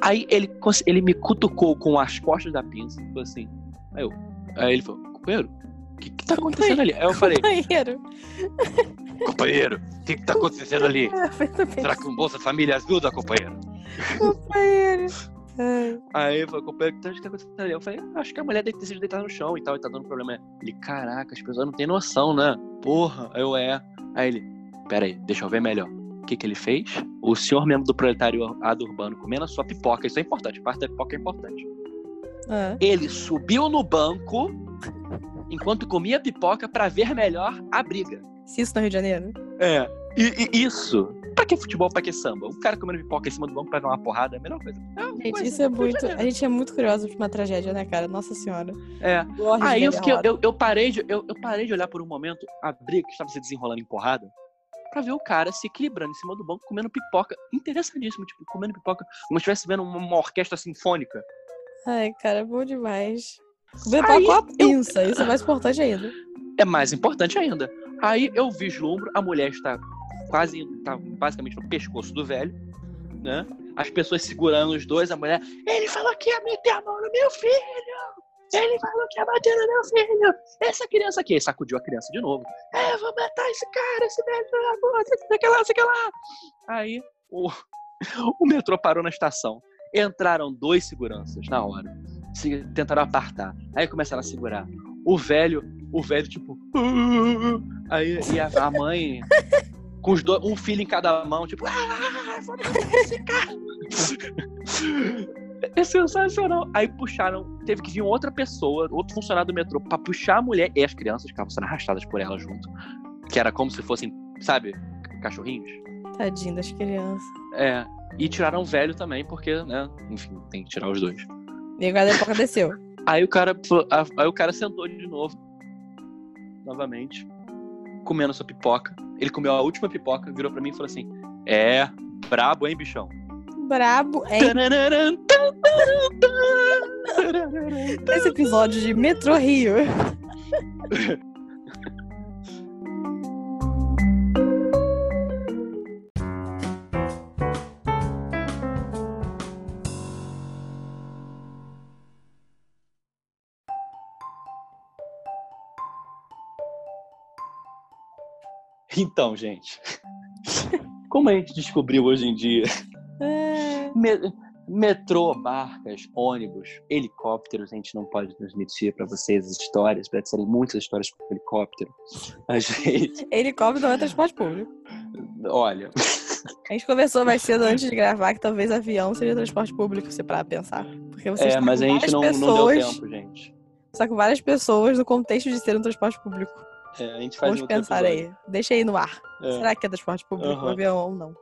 Aí ele, ele me cutucou com as costas da pinça. Falou assim. Aí, eu, aí ele falou, companheiro, o que, que tá acontecendo ali? Aí eu falei, Banheiro. companheiro, o que, que tá acontecendo ali? Será que um Bolsa Família ajuda, companheiro? Ai. Aí ele falou, companheiro, o que tá acontecendo ali? Eu falei, acho que a mulher deve ter sido deitada no chão e tal, e tá dando problema. Ele, caraca, as pessoas não têm noção, né? Porra, aí eu é. Aí ele, pera aí, deixa eu ver melhor. O que que ele fez? O senhor membro do proletariado urbano comendo a sua pipoca, isso é importante, parte da pipoca é importante. Ah. Ele subiu no banco enquanto comia pipoca pra ver melhor a briga. Se isso no Rio de Janeiro. É. E, e isso. Pra que futebol, pra que samba? O cara comendo pipoca em cima do banco pra dar uma porrada é a melhor coisa. É Gente, coisa isso é muito. A gente é muito curioso pra uma tragédia, né, cara? Nossa senhora. É. Aí eu, fiquei, eu, eu, parei de, eu, eu parei de olhar por um momento a briga que estava se desenrolando em porrada pra ver o cara se equilibrando em cima do banco, comendo pipoca. Interessadíssimo, tipo, comendo pipoca como se estivesse vendo uma, uma orquestra sinfônica. Ai, cara, é bom demais. Comer Aí com a pinça, isso é mais importante ainda. É mais importante ainda. Aí eu vislumbro, a mulher está quase, tá basicamente no pescoço do velho, né? As pessoas segurando os dois, a mulher, ele falou que ia meter a mão no meu filho! Ele falou que ia bater no meu filho! Essa criança aqui, Aí sacudiu a criança de novo. É, vou matar esse cara, esse velho da puta, sei que lá, sei que lá. Aí o, o metrô parou na estação. Entraram dois seguranças na hora. Se, tentaram apartar. Aí começaram a segurar. O velho, o velho, tipo. "Ah". Aí e a, a mãe. Com os dois, um filho em cada mão, tipo, ah, vou matar esse cara. É sensacional. Aí puxaram, teve que vir outra pessoa, outro funcionário do metrô, pra puxar a mulher e as crianças que estavam sendo arrastadas por ela junto. Que era como se fossem, sabe, cachorrinhos. Tadinho das crianças. É. E tiraram o velho também, porque, né, enfim, tem que tirar os dois. E agora a época desceu. Aí o cara, aí o cara sentou de novo, novamente, comendo sua pipoca. Ele comeu a última pipoca, virou pra mim e falou assim: É, brabo, hein, bichão? Brabo, hein? Tararam. Esse episódio de Metrô Rio. Então, gente, como a gente descobriu hoje em dia, É. me- metrô, barcas, ônibus, helicópteros, a gente não pode transmitir pra vocês as histórias, para serem muitas histórias com helicóptero. A gente, Helicóptero não é transporte público. olha, A gente conversou mais cedo antes de gravar que talvez avião seria transporte público, se parar pra pensar. Porque você É, mas a gente não, não pessoas, deu tempo, gente. Está com várias pessoas no contexto de ser um transporte público. É, a gente faz Vamos pensar episódio. aí. Deixa aí no ar. É, Será que é transporte público, Aham. avião ou não?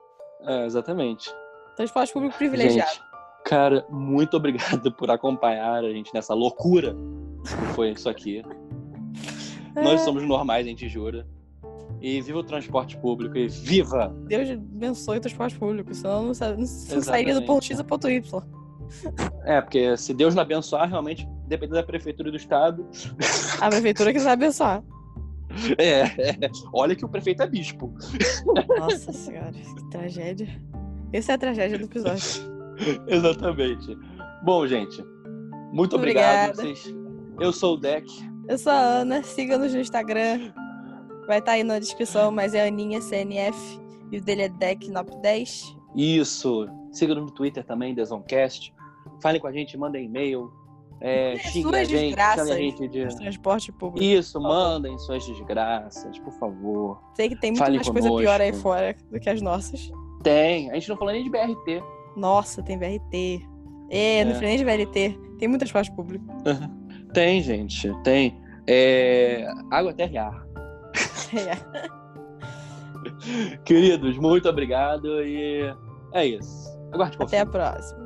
é, exatamente. Transporte público privilegiado. Gente, cara, muito obrigado por acompanhar a gente nessa loucura que foi isso aqui. É. Nós somos normais, a gente jura. E viva o transporte público e viva! Deus abençoe o transporte público, senão não, sa- não sairia do ponto X a ponto Y. É, porque se Deus não abençoar, realmente, depende da prefeitura e do estado. A prefeitura que vai abençoar. É, é. olha que o prefeito é bispo. Nossa senhora, que tragédia. Essa é a tragédia do episódio. Exatamente. Bom, gente, muito obrigado. Obrigada. Vocês... Eu sou o Deck. Eu sou a Ana, siga-nos no Instagram. Vai estar aí na descrição, mas é Aninha CNF. E o dele é DeckNop10. Isso. Siga-nos no Twitter também, Desoncast. Falem com a gente, mandem e-mail. É, xinguem suas a gente, desgraças. a gente de... Transporte público. Isso, mandem suas desgraças, por favor. Sei que tem muito Fale mais coisa conosco. pior aí fora do que as nossas. Tem. A gente não falou nem de BRT. Nossa, tem VRT. É, não É. nem de VLT. Tem muito transporte público. Tem, gente. Tem. É... Água, terra e ar. Queridos, muito obrigado e é isso. Aguarde Até a próxima.